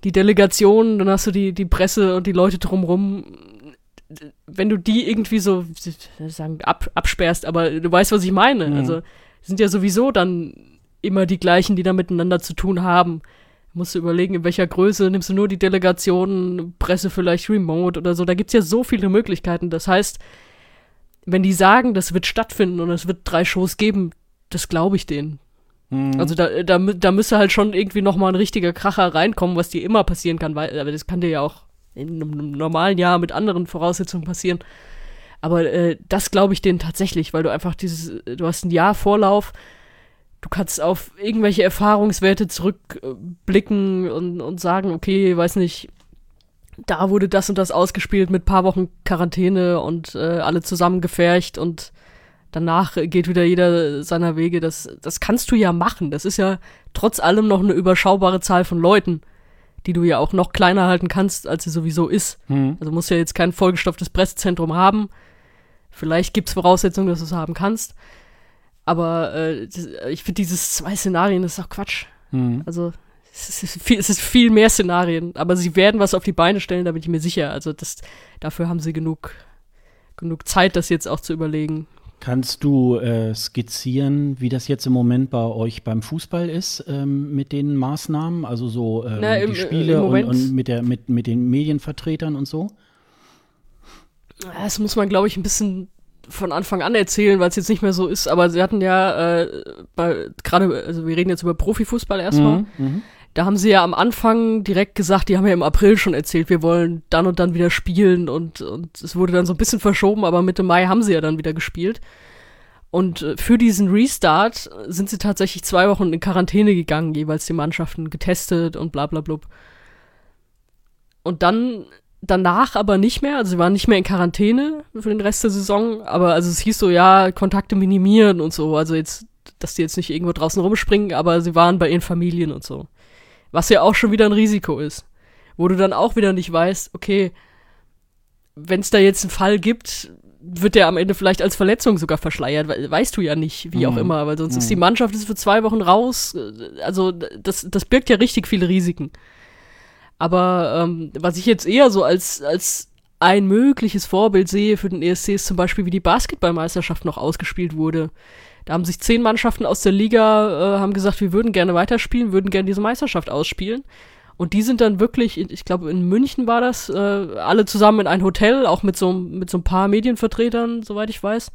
die Delegation, dann hast du die, die Presse und die Leute drumrum. Wenn du die irgendwie so, sagen, ab, absperrst, aber du weißt, was ich meine. Mhm. Also sind ja sowieso dann immer die gleichen, die da miteinander zu tun haben. Musst du überlegen, in welcher Größe nimmst du nur die Delegation, Presse vielleicht remote oder so. Da gibt's ja so viele Möglichkeiten. Das heißt, wenn die sagen, das wird stattfinden und es wird drei Shows geben, das glaube ich denen. Mhm. Also da, da, da müsste halt schon irgendwie nochmal ein richtiger Kracher reinkommen, was dir immer passieren kann, weil, aber das kann dir ja auch in einem normalen Jahr mit anderen Voraussetzungen passieren. Aber äh, das glaube ich denen tatsächlich, weil du einfach dieses, du hast ein Jahr Vorlauf, du kannst auf irgendwelche Erfahrungswerte zurückblicken und, und sagen, okay, weiß nicht, da wurde das und das ausgespielt mit paar Wochen Quarantäne und äh, alle zusammengefercht und danach geht wieder jeder seiner Wege. Das, das kannst du ja machen. Das ist ja trotz allem noch eine überschaubare Zahl von Leuten, die du ja auch noch kleiner halten kannst, als sie sowieso ist. Mhm. Also musst ja jetzt kein vollgestopftes Pressezentrum haben. Vielleicht gibt's Voraussetzungen, dass du es haben kannst. Aber äh, ich finde dieses zwei Szenarien, das ist doch Quatsch. Mhm. Also es ist, viel, es ist viel mehr Szenarien, aber sie werden was auf die Beine stellen, da bin ich mir sicher. Also das, dafür haben sie genug, genug Zeit, das jetzt auch zu überlegen. Kannst du äh, skizzieren, wie das jetzt im Moment bei euch beim Fußball ist ähm, mit den Maßnahmen, also so ähm, Na, im, die Spiele und, und, mit, der, mit, mit den Medienvertretern und so? Das muss man, glaube ich, ein bisschen von Anfang an erzählen, weil es jetzt nicht mehr so ist. Aber sie hatten ja äh, gerade, also wir reden jetzt über Profifußball erstmal. Mhm, mhm Da haben sie ja am Anfang direkt gesagt, die haben ja im April schon erzählt, wir wollen dann und dann wieder spielen und, und es wurde dann so ein bisschen verschoben, aber Mitte Mai haben sie ja dann wieder gespielt. Und äh, für diesen Restart sind sie tatsächlich zwei Wochen in Quarantäne gegangen, jeweils die Mannschaften getestet und bla bla blub. Und dann danach aber nicht mehr, also sie waren nicht mehr in Quarantäne für den Rest der Saison, aber also es hieß so, ja, Kontakte minimieren und so, also jetzt, dass die jetzt nicht irgendwo draußen rumspringen, aber sie waren bei ihren Familien und so. Was ja auch schon wieder ein Risiko ist. Wo du dann auch wieder nicht weißt, okay, wenn es da jetzt einen Fall gibt, wird der am Ende vielleicht als Verletzung sogar verschleiert, weißt du ja nicht, wie mhm. auch immer, weil sonst mhm. ist die Mannschaft ist für zwei Wochen raus. Also das, das birgt ja richtig viele Risiken. Aber ähm, was ich jetzt eher so als, als ein mögliches Vorbild sehe für den ESC ist zum Beispiel, wie die Basketballmeisterschaft noch ausgespielt wurde. Da haben sich zehn Mannschaften aus der Liga, äh, haben gesagt, wir würden gerne weiterspielen, würden gerne diese Meisterschaft ausspielen. Und die sind dann wirklich, ich glaube in München war das, äh, alle zusammen in ein Hotel, auch mit so, mit so ein paar Medienvertretern, soweit ich weiß.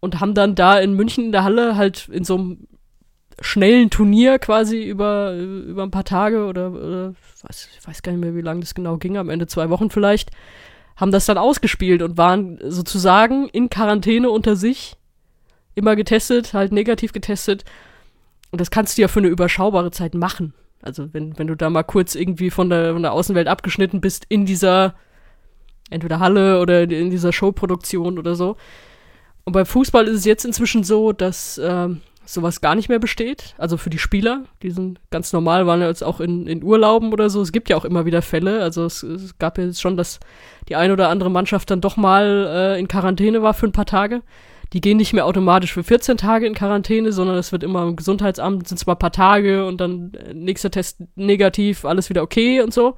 Und haben dann da in München in der Halle halt in so einem schnellen Turnier quasi über, über ein paar Tage oder, oder weiß, ich weiß gar nicht mehr, wie lange das genau ging, am Ende zwei Wochen vielleicht, haben das dann ausgespielt und waren sozusagen in Quarantäne unter sich, immer getestet, halt negativ getestet. Und das kannst du ja für eine überschaubare Zeit machen. Also wenn, wenn du da mal kurz irgendwie von der, von der Außenwelt abgeschnitten bist in dieser entweder Halle oder in dieser Showproduktion oder so. Und beim Fußball ist es jetzt inzwischen so, dass ähm, sowas gar nicht mehr besteht. Also für die Spieler, die sind ganz normal, waren ja jetzt auch in, in Urlauben oder so. Es gibt ja auch immer wieder Fälle. Also es, es gab ja jetzt schon, dass die eine oder andere Mannschaft dann doch mal äh, in Quarantäne war für ein paar Tage. Die gehen nicht mehr automatisch für 14 Tage in Quarantäne, sondern es wird immer im Gesundheitsamt, sind es mal ein paar Tage und dann äh, nächster Test negativ, alles wieder okay und so.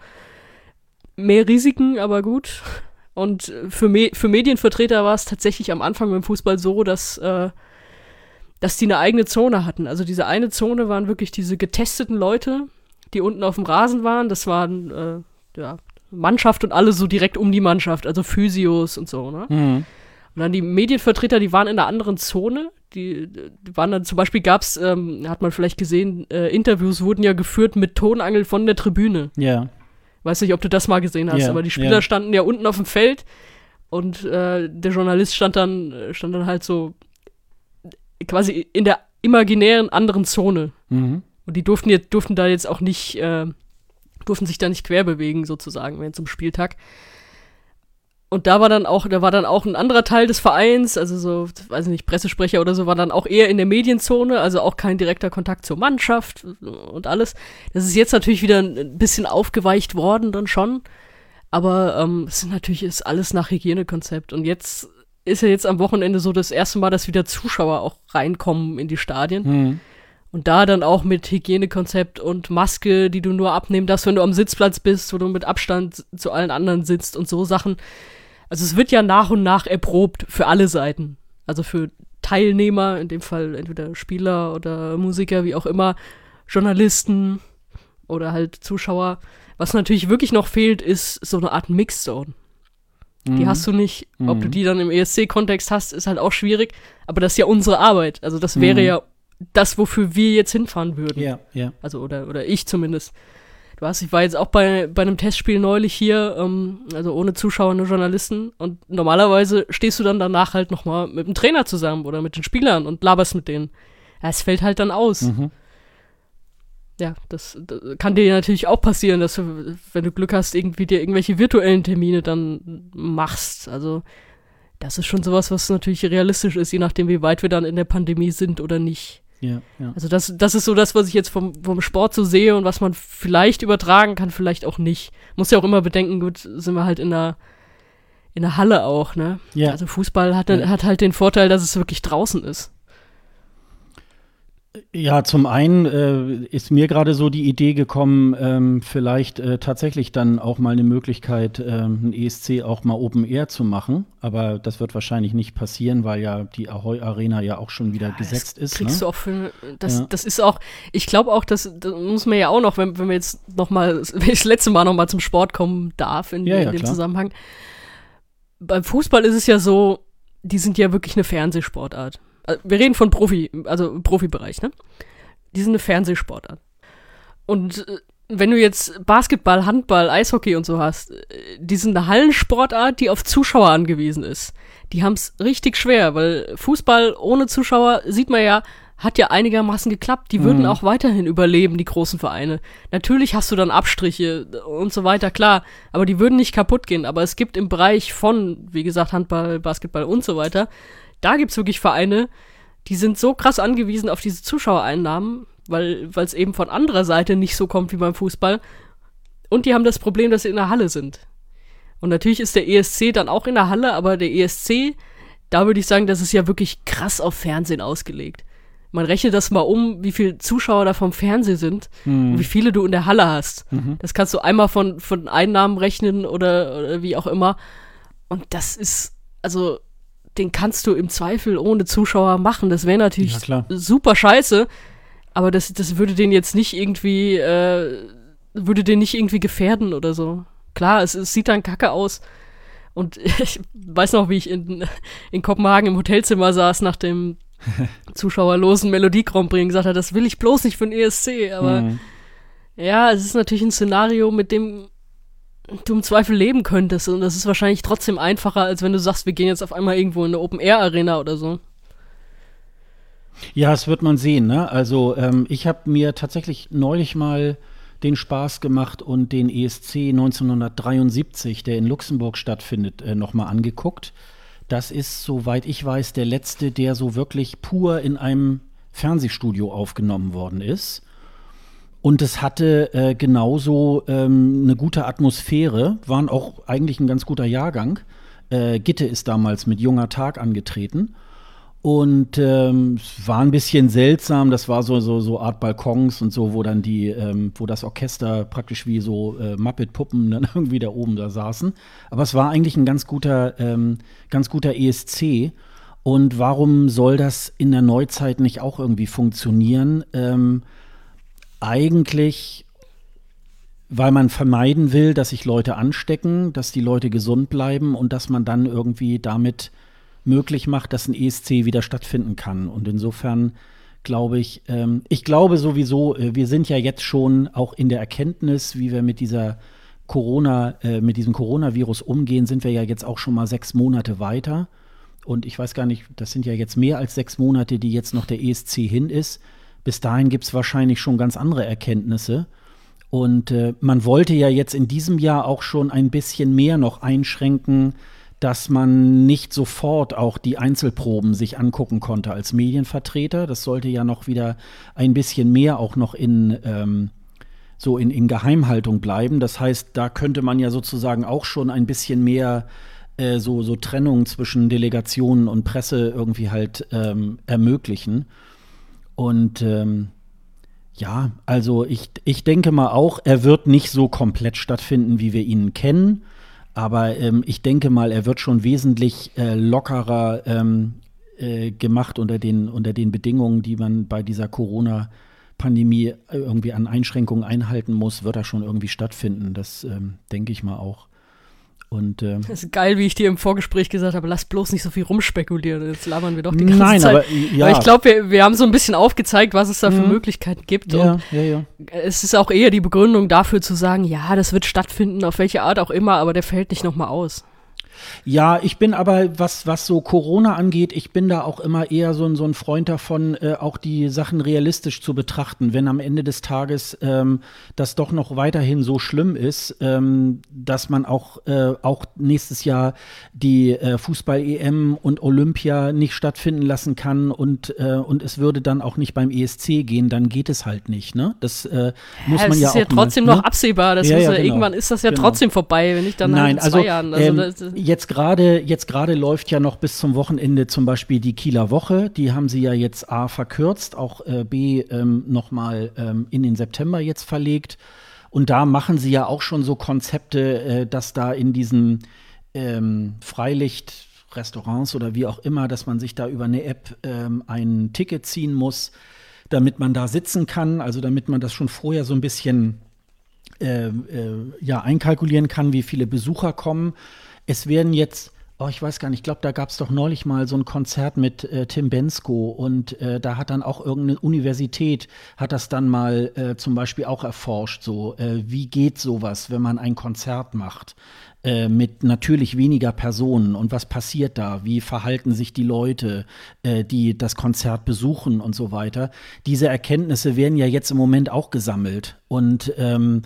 Mehr Risiken, aber gut. Und für, Me für Medienvertreter war es tatsächlich am Anfang beim Fußball so, dass, äh, dass die eine eigene Zone hatten. Also diese eine Zone waren wirklich diese getesteten Leute, die unten auf dem Rasen waren. Das waren äh, ja, Mannschaft und alle so direkt um die Mannschaft, also Physios und so. Ne? Mhm. Und dann die Medienvertreter, die waren in einer anderen Zone. Die, die waren dann zum Beispiel gab's, ähm, hat man vielleicht gesehen, äh, Interviews wurden ja geführt mit Tonangel von der Tribüne. Ja. Weiß nicht, ob du das mal gesehen hast, ja, aber die Spieler ja. standen ja unten auf dem Feld und äh, der Journalist stand dann, stand dann halt so quasi in der imaginären anderen Zone. Mhm. Und die durften jetzt, durften da jetzt auch nicht, äh, durften sich da nicht quer bewegen, sozusagen, wenn zum Spieltag. Und da war dann auch, da war dann auch ein anderer Teil des Vereins, also so, weiß ich nicht, Pressesprecher oder so, war dann auch eher in der Medienzone, also auch kein direkter Kontakt zur Mannschaft und alles. Das ist jetzt natürlich wieder ein bisschen aufgeweicht worden, dann schon. Aber ähm, es ist natürlich ist alles nach Hygienekonzept. Und jetzt ist ja jetzt am Wochenende so das erste Mal, dass wieder Zuschauer auch reinkommen in die Stadien. Mhm. Und da dann auch mit Hygienekonzept und Maske, die du nur abnehmen darfst, wenn du am Sitzplatz bist, wo du mit Abstand zu allen anderen sitzt und so Sachen. Also es wird ja nach und nach erprobt für alle Seiten. Also für Teilnehmer, in dem Fall entweder Spieler oder Musiker, wie auch immer, Journalisten oder halt Zuschauer. Was natürlich wirklich noch fehlt, ist so eine Art Mixzone. Mhm. Die hast du nicht. Ob mhm. du die dann im ESC-Kontext hast, ist halt auch schwierig. Aber das ist ja unsere Arbeit. Also das wäre mhm. ja das, wofür wir jetzt hinfahren würden. Ja, ja. Also, oder, oder ich zumindest. Weißt, ich war jetzt auch bei, bei einem Testspiel neulich hier, ähm, also ohne Zuschauer, nur Journalisten. Und normalerweise stehst du dann danach halt nochmal mit dem Trainer zusammen oder mit den Spielern und laberst mit denen. Es fällt halt dann aus. Mhm. Ja, das, das, kann dir natürlich auch passieren, dass du, wenn du Glück hast, irgendwie dir irgendwelche virtuellen Termine dann machst. Also, das ist schon sowas, was natürlich realistisch ist, je nachdem, wie weit wir dann in der Pandemie sind oder nicht. Ja, ja. Also das, das ist so das, was ich jetzt vom, vom Sport so sehe und was man vielleicht übertragen kann, vielleicht auch nicht. Muss ja auch immer bedenken, gut, sind wir halt in der, in der Halle auch, ne? Ja. Also Fußball hat, ja. hat halt den Vorteil, dass es wirklich draußen ist. Ja, zum einen äh, ist mir gerade so die Idee gekommen, ähm, vielleicht äh, tatsächlich dann auch mal eine Möglichkeit, ähm, ein ESC auch mal Open Air zu machen. Aber das wird wahrscheinlich nicht passieren, weil ja die Ahoy Arena ja auch schon wieder ja, gesetzt ist. Kriegst ne? du auch für, das, ja. das ist auch, ich glaube auch, das, das muss man ja auch noch, wenn, wenn wir jetzt noch mal, wenn ich das letzte Mal noch mal zum Sport kommen darf in, ja, in dem klar. Zusammenhang. Beim Fußball ist es ja so, die sind ja wirklich eine Fernsehsportart. Äh, wir reden von Profi, also Profibereich, ne? Die sind eine Fernsehsportart. Und äh, wenn du jetzt Basketball, Handball, Eishockey und so hast, äh, die sind eine Hallensportart, die auf Zuschauer angewiesen ist. Die haben es richtig schwer, weil Fußball ohne Zuschauer sieht man ja, hat ja einigermaßen geklappt. Die würden mhm. auch weiterhin überleben, die großen Vereine. Natürlich hast du dann Abstriche und so weiter, klar, aber die würden nicht kaputt gehen. Aber es gibt im Bereich von, wie gesagt, Handball, Basketball und so weiter, da gibt's wirklich Vereine, die sind so krass angewiesen auf diese Zuschauereinnahmen, weil es eben von anderer Seite nicht so kommt wie beim Fußball. Und die haben das Problem, dass sie in der Halle sind. Und natürlich ist der ESC dann auch in der Halle, aber der ESC, da würde ich sagen, das ist ja wirklich krass auf Fernsehen ausgelegt. Man rechnet das mal um, wie viele Zuschauer da vom Fernsehen sind mhm. und wie viele du in der Halle hast. Mhm. Das kannst du einmal von, von Einnahmen rechnen oder, oder wie auch immer. Und das ist, also, den kannst du im Zweifel ohne Zuschauer machen. Das wäre natürlich ja, super scheiße. Aber das, das würde den jetzt nicht irgendwie, äh, würde den nicht irgendwie gefährden oder so. Klar, es, es sieht dann kacke aus. Und ich weiß noch, wie ich in, in Kopenhagen im Hotelzimmer saß nach dem zuschauerlosen Melodie Grand Prix und gesagt hat, das will ich bloß nicht für den ESC. Aber mhm. ja, es ist natürlich ein Szenario, mit dem du im Zweifel leben könntest. Und das ist wahrscheinlich trotzdem einfacher, als wenn du sagst, wir gehen jetzt auf einmal irgendwo in eine Open-Air-Arena oder so. Ja, das wird man sehen. Ne? Also ähm, ich habe mir tatsächlich neulich mal den Spaß gemacht und den ESC 1973, der in Luxemburg stattfindet, äh, nochmal angeguckt. Das ist, soweit ich weiß, der letzte, der so wirklich pur in einem Fernsehstudio aufgenommen worden ist. Und es hatte äh, genauso ähm, eine gute Atmosphäre, waren auch eigentlich ein ganz guter Jahrgang. Äh, Gitte ist damals mit junger Tag angetreten. Und ähm, es war ein bisschen seltsam, das war so, so, so Art Balkons und so, wo dann die, ähm, wo das Orchester praktisch wie so äh, Muppet-Puppen dann irgendwie da oben da saßen. Aber es war eigentlich ein ganz guter, ähm, ganz guter ESC. Und warum soll das in der Neuzeit nicht auch irgendwie funktionieren? Ähm, eigentlich, weil man vermeiden will, dass sich Leute anstecken, dass die Leute gesund bleiben und dass man dann irgendwie damit möglich macht, dass ein ESC wieder stattfinden kann. Und insofern glaube ich, ähm, ich glaube sowieso, äh, wir sind ja jetzt schon auch in der Erkenntnis, wie wir mit dieser Corona, äh, mit diesem Coronavirus umgehen, sind wir ja jetzt auch schon mal sechs Monate weiter. Und ich weiß gar nicht, das sind ja jetzt mehr als sechs Monate, die jetzt noch der ESC hin ist. Bis dahin gibt es wahrscheinlich schon ganz andere Erkenntnisse. Und äh, man wollte ja jetzt in diesem Jahr auch schon ein bisschen mehr noch einschränken, dass man nicht sofort auch die Einzelproben sich angucken konnte als Medienvertreter. Das sollte ja noch wieder ein bisschen mehr auch noch in ähm, so in, in Geheimhaltung bleiben. Das heißt, da könnte man ja sozusagen auch schon ein bisschen mehr äh, so, so Trennung zwischen Delegationen und Presse irgendwie halt ähm, ermöglichen. Und ähm, ja, also ich, ich denke mal auch, er wird nicht so komplett stattfinden, wie wir ihn kennen. Aber ähm, ich denke mal, er wird schon wesentlich äh, lockerer ähm, äh, gemacht unter den, unter den Bedingungen, die man bei dieser Corona-Pandemie irgendwie an Einschränkungen einhalten muss, wird er schon irgendwie stattfinden. Das ähm, denke ich mal auch. Und, äh, das ist geil, wie ich dir im Vorgespräch gesagt habe, lass bloß nicht so viel rumspekulieren. Jetzt labern wir doch die ganze Nein, Zeit. Aber, ja. aber ich glaube, wir, wir haben so ein bisschen aufgezeigt, was es da für mhm. Möglichkeiten gibt. Ja, ja, ja. Es ist auch eher die Begründung dafür zu sagen, ja, das wird stattfinden, auf welche Art auch immer, aber der fällt nicht nochmal aus. Ja, ich bin aber, was, was so Corona angeht, ich bin da auch immer eher so, ein so ein Freund davon, äh, auch die Sachen realistisch zu betrachten. Wenn am Ende des Tages ähm, das doch noch weiterhin so schlimm ist, ähm, dass man auch, äh, auch nächstes Jahr die äh, Fußball-EM und Olympia nicht stattfinden lassen kann und, äh, und es würde dann auch nicht beim ESC gehen, dann geht es halt nicht. Ne? Das äh, muss ja, man ja auch. Das ist ja trotzdem mal, noch ne? absehbar. Das ja, ja, genau. Irgendwann ist das ja genau. trotzdem vorbei, wenn ich dann Nein, halt in zwei also, Jahren. Also ähm, jetzt gerade jetzt läuft ja noch bis zum Wochenende zum Beispiel die Kieler Woche. Die haben sie ja jetzt A verkürzt, auch äh, B ähm, nochmal ähm, in den September jetzt verlegt. Und da machen sie ja auch schon so Konzepte, äh, dass da in diesen ähm, Freilichtrestaurants oder wie auch immer, dass man sich da über eine App ähm, ein Ticket ziehen muss, damit man da sitzen kann. Also damit man das schon vorher so ein bisschen äh, äh, ja, einkalkulieren kann, wie viele Besucher kommen. Es werden jetzt oh, ich weiß gar nicht, ich glaube, da gab es doch neulich mal so ein Konzert mit äh, Tim Bensko und äh, da hat dann auch irgendeine Universität, hat das dann mal äh, zum Beispiel auch erforscht, so, äh, wie geht sowas, wenn man ein Konzert macht äh, mit natürlich weniger Personen und was passiert da, wie verhalten sich die Leute, äh, die das Konzert besuchen und so weiter. Diese Erkenntnisse werden ja jetzt im Moment auch gesammelt und ähm,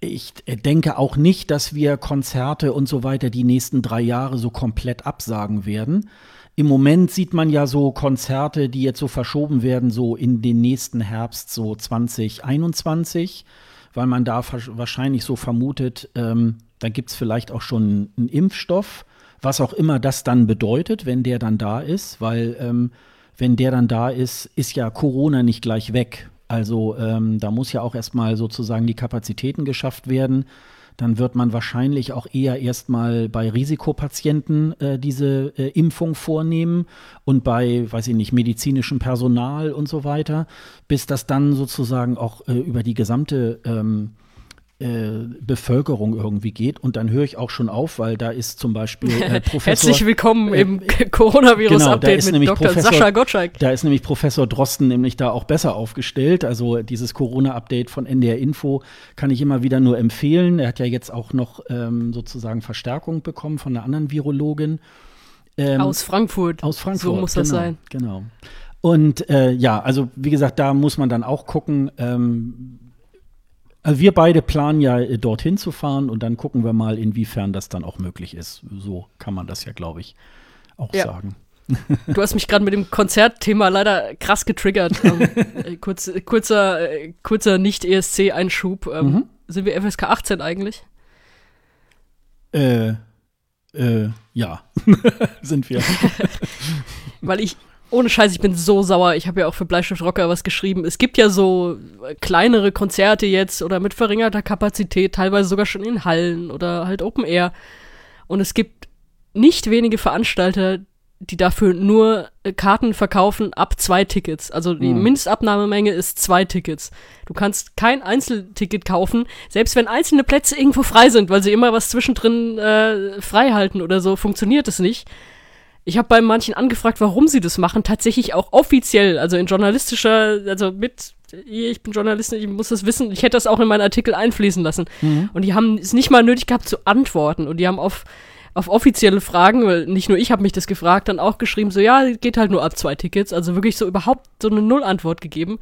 ich denke auch nicht, dass wir Konzerte und so weiter die nächsten drei Jahre so komplett absagen werden. Im Moment sieht man ja so Konzerte, die jetzt so verschoben werden, so in den nächsten Herbst, so 2021, weil man da wahrscheinlich so vermutet, ähm, da gibt es vielleicht auch schon einen Impfstoff, was auch immer das dann bedeutet, wenn der dann da ist, weil ähm, wenn der dann da ist, ist ja Corona nicht gleich weg. Also ähm, da muss ja auch erstmal sozusagen die Kapazitäten geschafft werden. Dann wird man wahrscheinlich auch eher erstmal bei Risikopatienten äh, diese äh, Impfung vornehmen und bei, weiß ich nicht, medizinischem Personal und so weiter, bis das dann sozusagen auch äh, über die gesamte ähm, äh, Bevölkerung irgendwie geht. Und dann höre ich auch schon auf, weil da ist zum Beispiel äh, Professor. Herzlich willkommen äh, im Coronavirus-Update genau, mit Dr. Professor, Sascha Gottschalk. Da ist nämlich Professor Drosten nämlich da auch besser aufgestellt. Also dieses Corona-Update von NDR Info kann ich immer wieder nur empfehlen. Er hat ja jetzt auch noch ähm, sozusagen Verstärkung bekommen von einer anderen Virologin. Ähm, aus Frankfurt. Aus Frankfurt. So muss genau, das sein. Genau. Und äh, ja, also wie gesagt, da muss man dann auch gucken, ähm, wir beide planen ja äh, dorthin zu fahren und dann gucken wir mal, inwiefern das dann auch möglich ist. So kann man das ja, glaube ich, auch ja. sagen. Du hast mich gerade mit dem Konzertthema leider krass getriggert. ähm, äh, kurz, kurzer kurzer Nicht-ESC-Einschub. Ähm, mhm. Sind wir FSK 18 eigentlich? Äh, äh, ja, sind wir. Weil ich, ohne Scheiß, ich bin so sauer. Ich habe ja auch für Bleistift Rocker was geschrieben. Es gibt ja so kleinere Konzerte jetzt oder mit verringerter Kapazität, teilweise sogar schon in Hallen oder halt Open Air. Und es gibt nicht wenige Veranstalter, die dafür nur Karten verkaufen ab zwei Tickets. Also die mhm. Mindestabnahmemenge ist zwei Tickets. Du kannst kein Einzelticket kaufen, selbst wenn einzelne Plätze irgendwo frei sind, weil sie immer was zwischendrin äh, frei halten oder so, funktioniert es nicht. Ich habe bei manchen angefragt, warum sie das machen, tatsächlich auch offiziell, also in journalistischer, also mit, ich bin Journalistin, ich muss das wissen, ich hätte das auch in meinen Artikel einfließen lassen. Mhm. Und die haben es nicht mal nötig gehabt zu antworten. Und die haben auf, auf offizielle Fragen, weil nicht nur ich habe mich das gefragt, dann auch geschrieben, so ja, geht halt nur ab zwei Tickets. Also wirklich so überhaupt so eine Null-Antwort gegeben.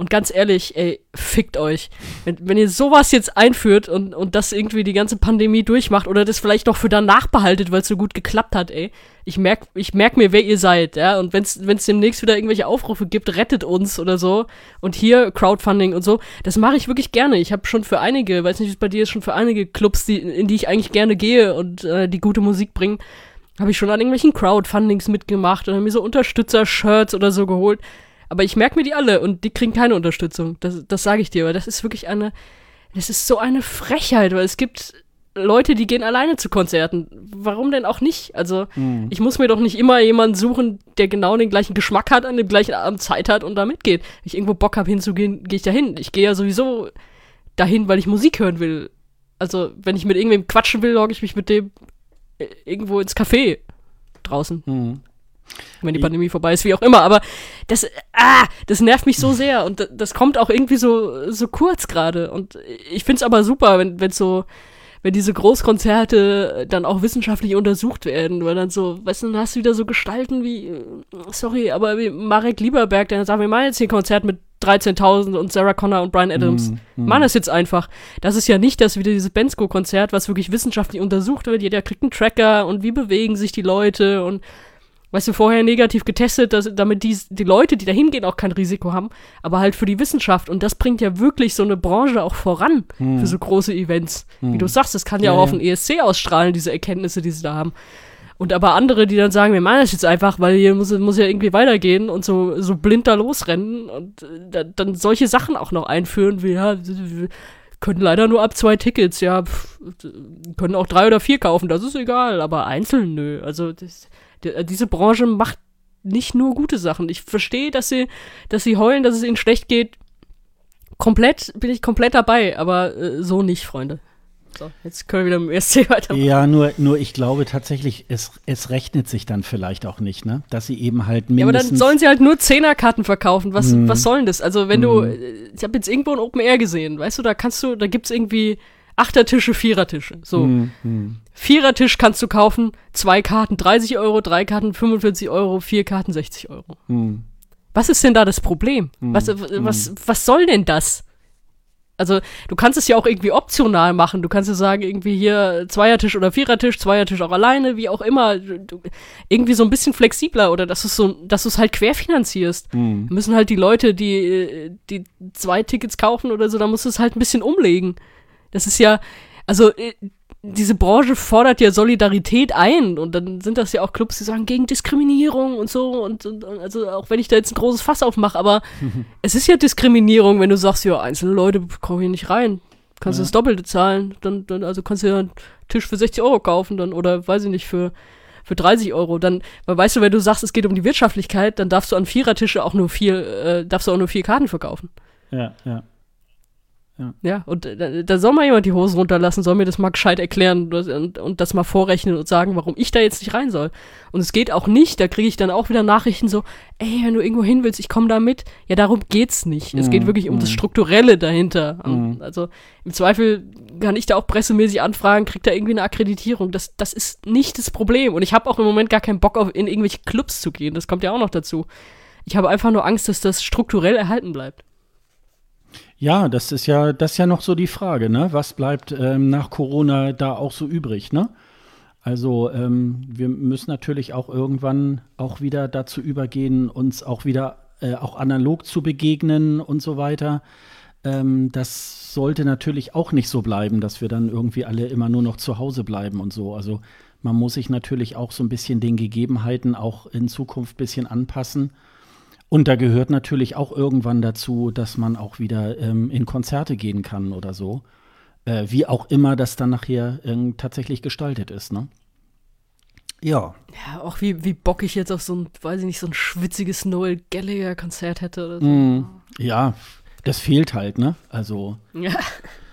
Und ganz ehrlich, ey, fickt euch. Wenn, wenn ihr sowas jetzt einführt und, und das irgendwie die ganze Pandemie durchmacht oder das vielleicht noch für danach behaltet, weil es so gut geklappt hat, ey. Ich merk, ich merk mir, wer ihr seid, ja. Und wenn es demnächst wieder irgendwelche Aufrufe gibt, rettet uns oder so. Und hier Crowdfunding und so, das mache ich wirklich gerne. Ich habe schon für einige, weiß nicht, wie es bei dir ist, schon für einige Clubs, die, in die ich eigentlich gerne gehe und äh, die gute Musik bringen, habe ich schon an irgendwelchen Crowdfundings mitgemacht oder mir so Unterstützer-Shirts oder so geholt aber ich merke mir die alle und die kriegen keine Unterstützung. Das, das sage ich dir, weil das ist wirklich eine, das ist so eine Frechheit, weil es gibt Leute, die gehen alleine zu Konzerten. Warum denn auch nicht? Also, mhm. ich muss mir doch nicht immer jemanden suchen, der genau den gleichen Geschmack hat, an dem gleichen Abend Zeit hat und da mitgeht. Wenn ich irgendwo Bock habe hinzugehen, gehe ich da hin. Ich gehe ja sowieso dahin, weil ich Musik hören will. Also, wenn ich mit irgendwem quatschen will, logge ich mich mit dem äh, irgendwo ins Café draußen. Mhm wenn die Pandemie vorbei ist, wie auch immer. Aber das, ah, das nervt mich so sehr und das kommt auch irgendwie so, so kurz gerade. Und ich finde es aber super, wenn, wenn so, wenn diese Großkonzerte dann auch wissenschaftlich untersucht werden, weil dann so, weißt du, dann hast du wieder so Gestalten wie, sorry, aber wie Marek Lieberberg, der sagt, wir machen jetzt hier ein Konzert mit 13.000 und Sarah Connor und Brian Adams. Mm, mm. Machen das jetzt einfach. Das ist ja nicht das wieder dieses Bensko-Konzert, was wirklich wissenschaftlich untersucht wird. Jeder kriegt einen Tracker und wie bewegen sich die Leute und weißt du, vorher negativ getestet, dass, damit die, die Leute, die da hingehen, auch kein Risiko haben, aber halt für die Wissenschaft. Und das bringt ja wirklich so eine Branche auch voran hm. für so große Events. Hm. Wie du sagst, das kann ja, ja auch auf den ESC ausstrahlen, diese Erkenntnisse, die sie da haben. Und aber andere, die dann sagen, wir machen das jetzt einfach, weil hier muss, muss ja irgendwie weitergehen und so, so blind da losrennen und äh, dann solche Sachen auch noch einführen, wie, ja, wir können leider nur ab zwei Tickets, ja, pff, können auch drei oder vier kaufen, das ist egal, aber einzeln nö. Also das, äh, diese Branche macht nicht nur gute Sachen. Ich verstehe, dass sie, dass sie heulen, dass es ihnen schlecht geht. Komplett bin ich komplett dabei, aber äh, so nicht, Freunde. So, jetzt können wir wieder mit dem ESC weitermachen. Ja, nur, nur ich glaube tatsächlich, es, es rechnet sich dann vielleicht auch nicht, ne? Dass sie eben halt mindestens. Ja, aber dann sollen sie halt nur Zehnerkarten verkaufen. Was, mhm. was soll denn das? Also, wenn mhm. du, ich habe jetzt irgendwo ein Open Air gesehen, weißt du, da kannst du, da gibt's irgendwie Achtertische, Vierertische. So. Mhm. Vierertisch kannst du kaufen, zwei Karten 30 Euro, drei Karten 45 Euro, vier Karten 60 Euro. Mhm. Was ist denn da das Problem? Mhm. Was, was, was soll denn das? Also du kannst es ja auch irgendwie optional machen. Du kannst ja sagen, irgendwie hier Zweiertisch oder Vierertisch, Zweiertisch auch alleine, wie auch immer. Du, irgendwie so ein bisschen flexibler oder dass du es so, dass du es halt querfinanzierst. Mhm. Müssen halt die Leute, die, die zwei Tickets kaufen oder so, da musst du es halt ein bisschen umlegen. Das ist ja, also äh, diese Branche fordert ja Solidarität ein und dann sind das ja auch Clubs, die sagen gegen Diskriminierung und so und, und, und also auch wenn ich da jetzt ein großes Fass aufmache, aber es ist ja Diskriminierung, wenn du sagst, ja, einzelne Leute kommen hier nicht rein. Kannst du ja. das Doppelte zahlen, dann, dann also kannst du ja einen Tisch für 60 Euro kaufen dann oder weiß ich nicht, für, für 30 Euro. Dann, weil weißt du, wenn du sagst, es geht um die Wirtschaftlichkeit, dann darfst du an Vierertische auch nur vier, äh, darfst du auch nur vier Karten verkaufen. Ja, ja. Ja, ja und da, da, soll mal jemand die Hosen runterlassen, soll mir das mal gescheit erklären und, und, das mal vorrechnen und sagen, warum ich da jetzt nicht rein soll. Und es geht auch nicht, da kriege ich dann auch wieder Nachrichten so, ey, wenn du irgendwo hin willst, ich komme da mit. Ja, darum geht's nicht. Es geht mhm, wirklich um mhm. das Strukturelle dahinter. Mhm. Also im Zweifel kann ich da auch pressemäßig anfragen, kriegt da irgendwie eine Akkreditierung. Das, das ist nicht das Problem. Und ich habe auch im Moment gar keinen Bock, auf, in irgendwelche Clubs zu gehen. Das kommt ja auch noch dazu. Ich habe einfach nur Angst, dass das strukturell erhalten bleibt. Ja, das ist ja, das ist ja noch so die Frage, ne? Was bleibt ähm, nach Corona da auch so übrig, ne? Also ähm, wir müssen natürlich auch irgendwann auch wieder dazu übergehen, uns auch wieder äh, auch analog zu begegnen und so weiter. Ähm, das sollte natürlich auch nicht so bleiben, dass wir dann irgendwie alle immer nur noch zu Hause bleiben und so. Also man muss sich natürlich auch so ein bisschen den Gegebenheiten auch in Zukunft ein bisschen anpassen. Und da gehört natürlich auch irgendwann dazu, dass man auch wieder ähm, in Konzerte gehen kann oder so. Äh, wie auch immer das dann nachher äh, tatsächlich gestaltet ist, ne? Ja. Ja, auch wie, wie Bock ich jetzt auf so ein, weiß ich nicht, so ein schwitziges Noel Gallagher-Konzert hätte oder so. Mm, ja, das fehlt halt, ne? Also. Ja.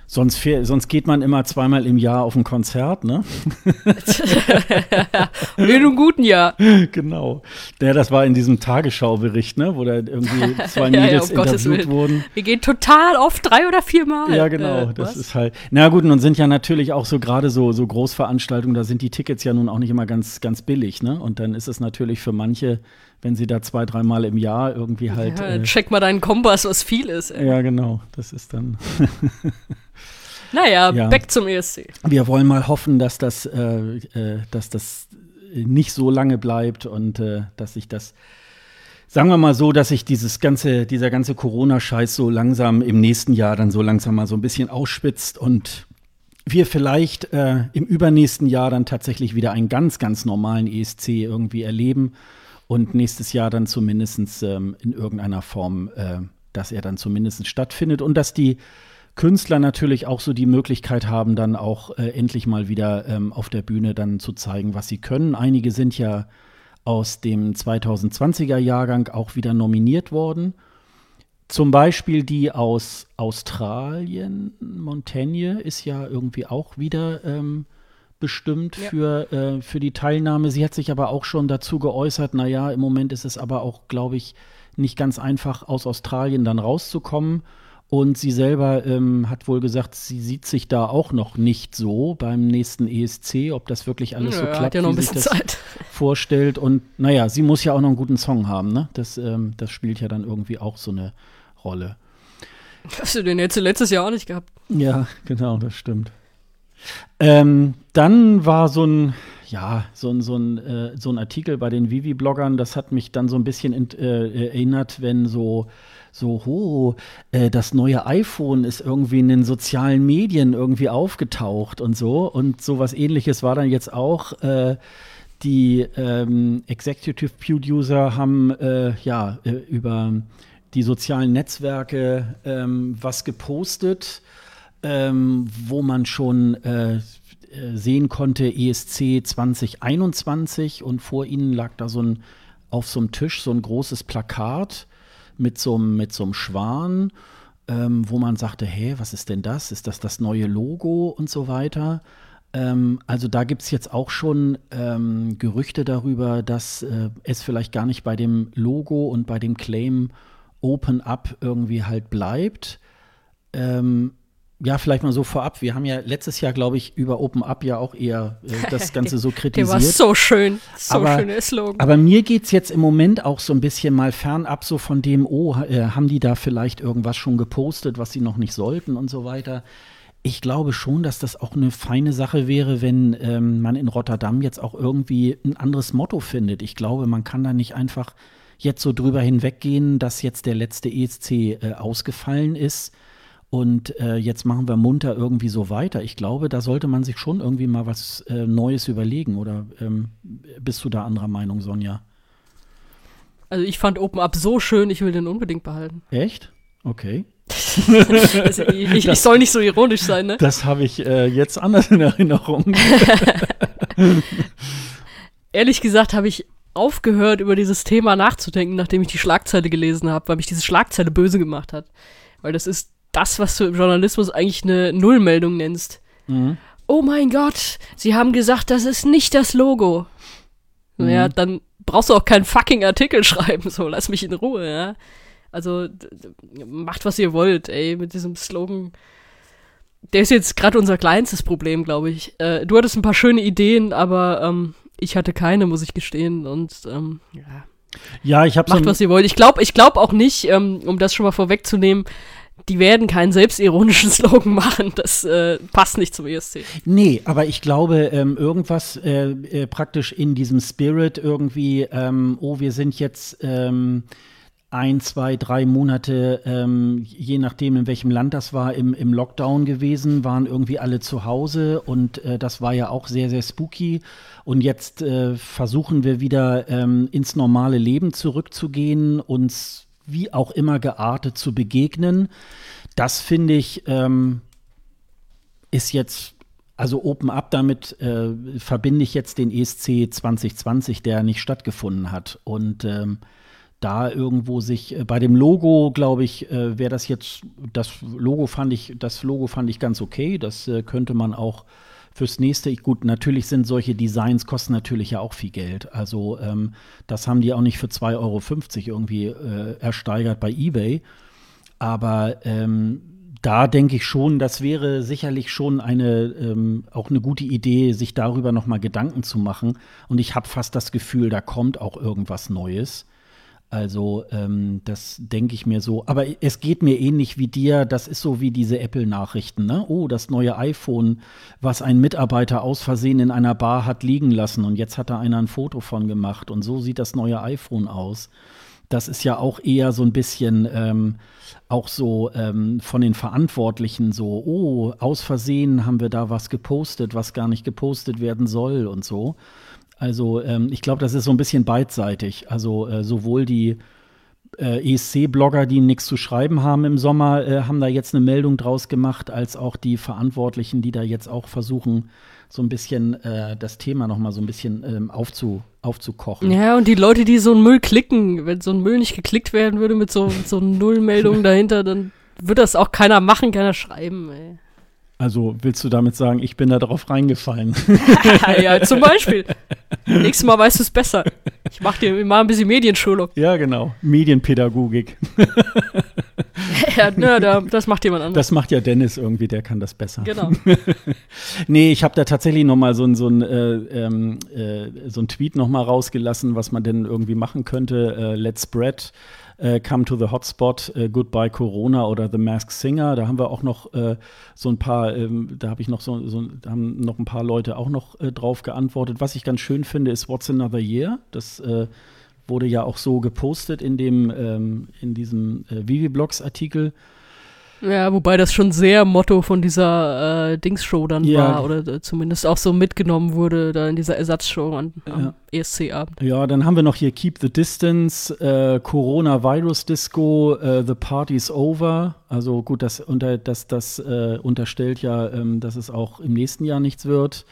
Sonst, sonst geht man immer zweimal im Jahr auf ein Konzert, ne? in einem guten Jahr. Genau. Ja, das war in diesem Tagesschaubericht, ne? Wo da irgendwie zwei Mädels ja, ja, interviewt wurden. Wir gehen total oft drei oder vier Mal. Ja, genau. Äh, das was? ist halt. Na gut, nun sind ja natürlich auch so gerade so, so Großveranstaltungen, da sind die Tickets ja nun auch nicht immer ganz, ganz billig, ne? Und dann ist es natürlich für manche wenn sie da zwei, dreimal im Jahr irgendwie halt. Ja, äh, check mal deinen Kompass, was viel ist. Ey. Ja, genau. Das ist dann. naja, ja. back zum ESC. Wir wollen mal hoffen, dass das, äh, äh, dass das nicht so lange bleibt und äh, dass sich das sagen wir mal so, dass sich dieses ganze, dieser ganze Corona-Scheiß so langsam im nächsten Jahr dann so langsam mal so ein bisschen ausspitzt und wir vielleicht äh, im übernächsten Jahr dann tatsächlich wieder einen ganz, ganz normalen ESC irgendwie erleben und nächstes Jahr dann zumindest ähm, in irgendeiner Form, äh, dass er dann zumindest stattfindet und dass die Künstler natürlich auch so die Möglichkeit haben, dann auch äh, endlich mal wieder ähm, auf der Bühne dann zu zeigen, was sie können. Einige sind ja aus dem 2020er Jahrgang auch wieder nominiert worden. Zum Beispiel die aus Australien, Montaigne ist ja irgendwie auch wieder ähm, bestimmt ja. für, äh, für die Teilnahme. Sie hat sich aber auch schon dazu geäußert, naja, im Moment ist es aber auch, glaube ich, nicht ganz einfach, aus Australien dann rauszukommen. Und sie selber ähm, hat wohl gesagt, sie sieht sich da auch noch nicht so beim nächsten ESC, ob das wirklich alles Nö, so klappt, ja wie sich das Zeit. vorstellt. Und naja, sie muss ja auch noch einen guten Song haben, ne? Das, ähm, das spielt ja dann irgendwie auch so eine Rolle. Hast du den jetzt letztes Jahr auch nicht gehabt? Ja, genau, das stimmt. Ähm, dann war so ein, ja, so ein, so ein, äh, so ein Artikel bei den Vivi-Bloggern, das hat mich dann so ein bisschen in, äh, erinnert, wenn so, so, oh, äh, das neue iPhone ist irgendwie in den sozialen Medien irgendwie aufgetaucht und so. Und sowas ähnliches war dann jetzt auch. Äh, die ähm, Executive Producer haben äh, ja äh, über die sozialen Netzwerke ähm, was gepostet ähm, wo man schon äh, sehen konnte, ESC 2021 und vor ihnen lag da so ein, auf so einem Tisch so ein großes Plakat mit so einem, mit so einem Schwan ähm, wo man sagte, hä, was ist denn das? Ist das das neue Logo und so weiter? Ähm, also da gibt es jetzt auch schon ähm, Gerüchte darüber, dass äh, es vielleicht gar nicht bei dem Logo und bei dem Claim Open Up irgendwie halt bleibt. Ähm, ja, vielleicht mal so vorab. Wir haben ja letztes Jahr, glaube ich, über Open Up ja auch eher äh, das Ganze so kritisiert. Der war so schön. So aber, schöner Slogan. Aber mir geht es jetzt im Moment auch so ein bisschen mal fernab so von dem, oh, äh, haben die da vielleicht irgendwas schon gepostet, was sie noch nicht sollten und so weiter. Ich glaube schon, dass das auch eine feine Sache wäre, wenn ähm, man in Rotterdam jetzt auch irgendwie ein anderes Motto findet. Ich glaube, man kann da nicht einfach jetzt so drüber hinweggehen, dass jetzt der letzte ESC äh, ausgefallen ist und äh, jetzt machen wir munter irgendwie so weiter. Ich glaube, da sollte man sich schon irgendwie mal was äh, Neues überlegen. Oder ähm, bist du da anderer Meinung, Sonja? Also ich fand Open Up so schön, ich will den unbedingt behalten. Echt? Okay. also ich, das, ich, soll nicht so ironisch sein, ne? Das habe ich äh, jetzt anders in Erinnerung. Ehrlich gesagt habe ich aufgehört, über dieses Thema nachzudenken, nachdem ich die Schlagzeile gelesen habe, weil mich diese Schlagzeile böse gemacht hat. Weil das ist das, was du im Journalismus eigentlich eine Nullmeldung nennst. Mhm. Oh mein Gott, sie haben gesagt, das ist nicht das Logo. Mhm. Naja, dann brauchst du auch keinen fucking Artikel schreiben, so, lass mich in Ruhe, ja. Also, macht, was ihr wollt, ey, mit diesem Slogan. Der ist jetzt gerade unser kleinstes Problem, glaube ich. Äh, du hattest ein paar schöne Ideen, aber ähm, ich hatte keine, muss ich gestehen. Und ähm, ja. Ja, ich habe Macht, was ihr wollt. Ich glaube ich glaub auch nicht, ähm, um das schon mal vorwegzunehmen, die werden keinen selbstironischen Slogan machen. Das äh, passt nicht zum ESC. Nee, aber ich glaube, ähm, irgendwas äh, äh, praktisch in diesem Spirit irgendwie, ähm, oh, wir sind jetzt ähm, ein, zwei, drei Monate, ähm, je nachdem, in welchem Land das war, im, im Lockdown gewesen, waren irgendwie alle zu Hause und äh, das war ja auch sehr, sehr spooky. Und jetzt äh, versuchen wir wieder ähm, ins normale Leben zurückzugehen, uns wie auch immer geartet zu begegnen. Das finde ich, ähm, ist jetzt, also Open Up, damit äh, verbinde ich jetzt den ESC 2020, der nicht stattgefunden hat. Und ähm, da irgendwo sich äh, bei dem Logo, glaube ich, äh, wäre das jetzt, das Logo fand ich, das Logo fand ich ganz okay. Das äh, könnte man auch fürs nächste, gut, natürlich sind solche Designs, kosten natürlich ja auch viel Geld. Also ähm, das haben die auch nicht für 2,50 Euro irgendwie äh, ersteigert bei eBay. Aber ähm, da denke ich schon, das wäre sicherlich schon eine ähm, auch eine gute Idee, sich darüber noch mal Gedanken zu machen. Und ich habe fast das Gefühl, da kommt auch irgendwas Neues. Also ähm, das denke ich mir so. Aber es geht mir ähnlich wie dir. Das ist so wie diese Apple-Nachrichten. Ne? Oh, das neue iPhone, was ein Mitarbeiter aus Versehen in einer Bar hat liegen lassen und jetzt hat da einer ein Foto von gemacht und so sieht das neue iPhone aus. Das ist ja auch eher so ein bisschen ähm, auch so ähm, von den Verantwortlichen so, oh, aus Versehen haben wir da was gepostet, was gar nicht gepostet werden soll und so. Also ähm, ich glaube, das ist so ein bisschen beidseitig. Also äh, sowohl die äh, ESC-Blogger, die nichts zu schreiben haben im Sommer, äh, haben da jetzt eine Meldung draus gemacht, als auch die Verantwortlichen, die da jetzt auch versuchen, so ein bisschen äh, das Thema noch mal so ein bisschen ähm, aufzu, aufzukochen. Ja, und die Leute, die so einen Müll klicken, wenn so ein Müll nicht geklickt werden würde mit so, mit so Nullmeldungen dahinter, dann würde das auch keiner machen, keiner schreiben. Ey. Also willst du damit sagen, ich bin da drauf reingefallen? ja, zum Beispiel. Nächstes Mal weißt du es besser. Ich mach dir mal ein bisschen Medienschulung. Ja, genau. Medienpädagogik. ja, ne, das macht jemand anderes. Das macht ja Dennis irgendwie, der kann das besser. Genau. nee, ich habe da tatsächlich noch mal so ein, so ein, äh, ähm, äh, so ein Tweet noch mal rausgelassen, was man denn irgendwie machen könnte. Äh, let's spread äh, Come to the Hotspot, äh, Goodbye Corona oder The Masked Singer. Da haben wir auch noch äh, so ein paar, ähm, da habe ich noch so, so, haben noch ein paar Leute auch noch äh, drauf geantwortet. Was ich ganz schön finde, ist What's Another Year. Das äh, wurde ja auch so gepostet in dem, ähm, in diesem äh, Vivi-Blogs-Artikel. Ja, wobei das schon sehr Motto von dieser äh, Dings-Show dann ja. war oder äh, zumindest auch so mitgenommen wurde da in dieser Ersatzshow an, am ja. ESC-Abend. Ja, dann haben wir noch hier Keep the Distance, äh, Corona-Virus Disco, äh, The Party's Over. Also gut, das, unter, das, das äh, unterstellt ja, ähm, dass es auch im nächsten Jahr nichts wird.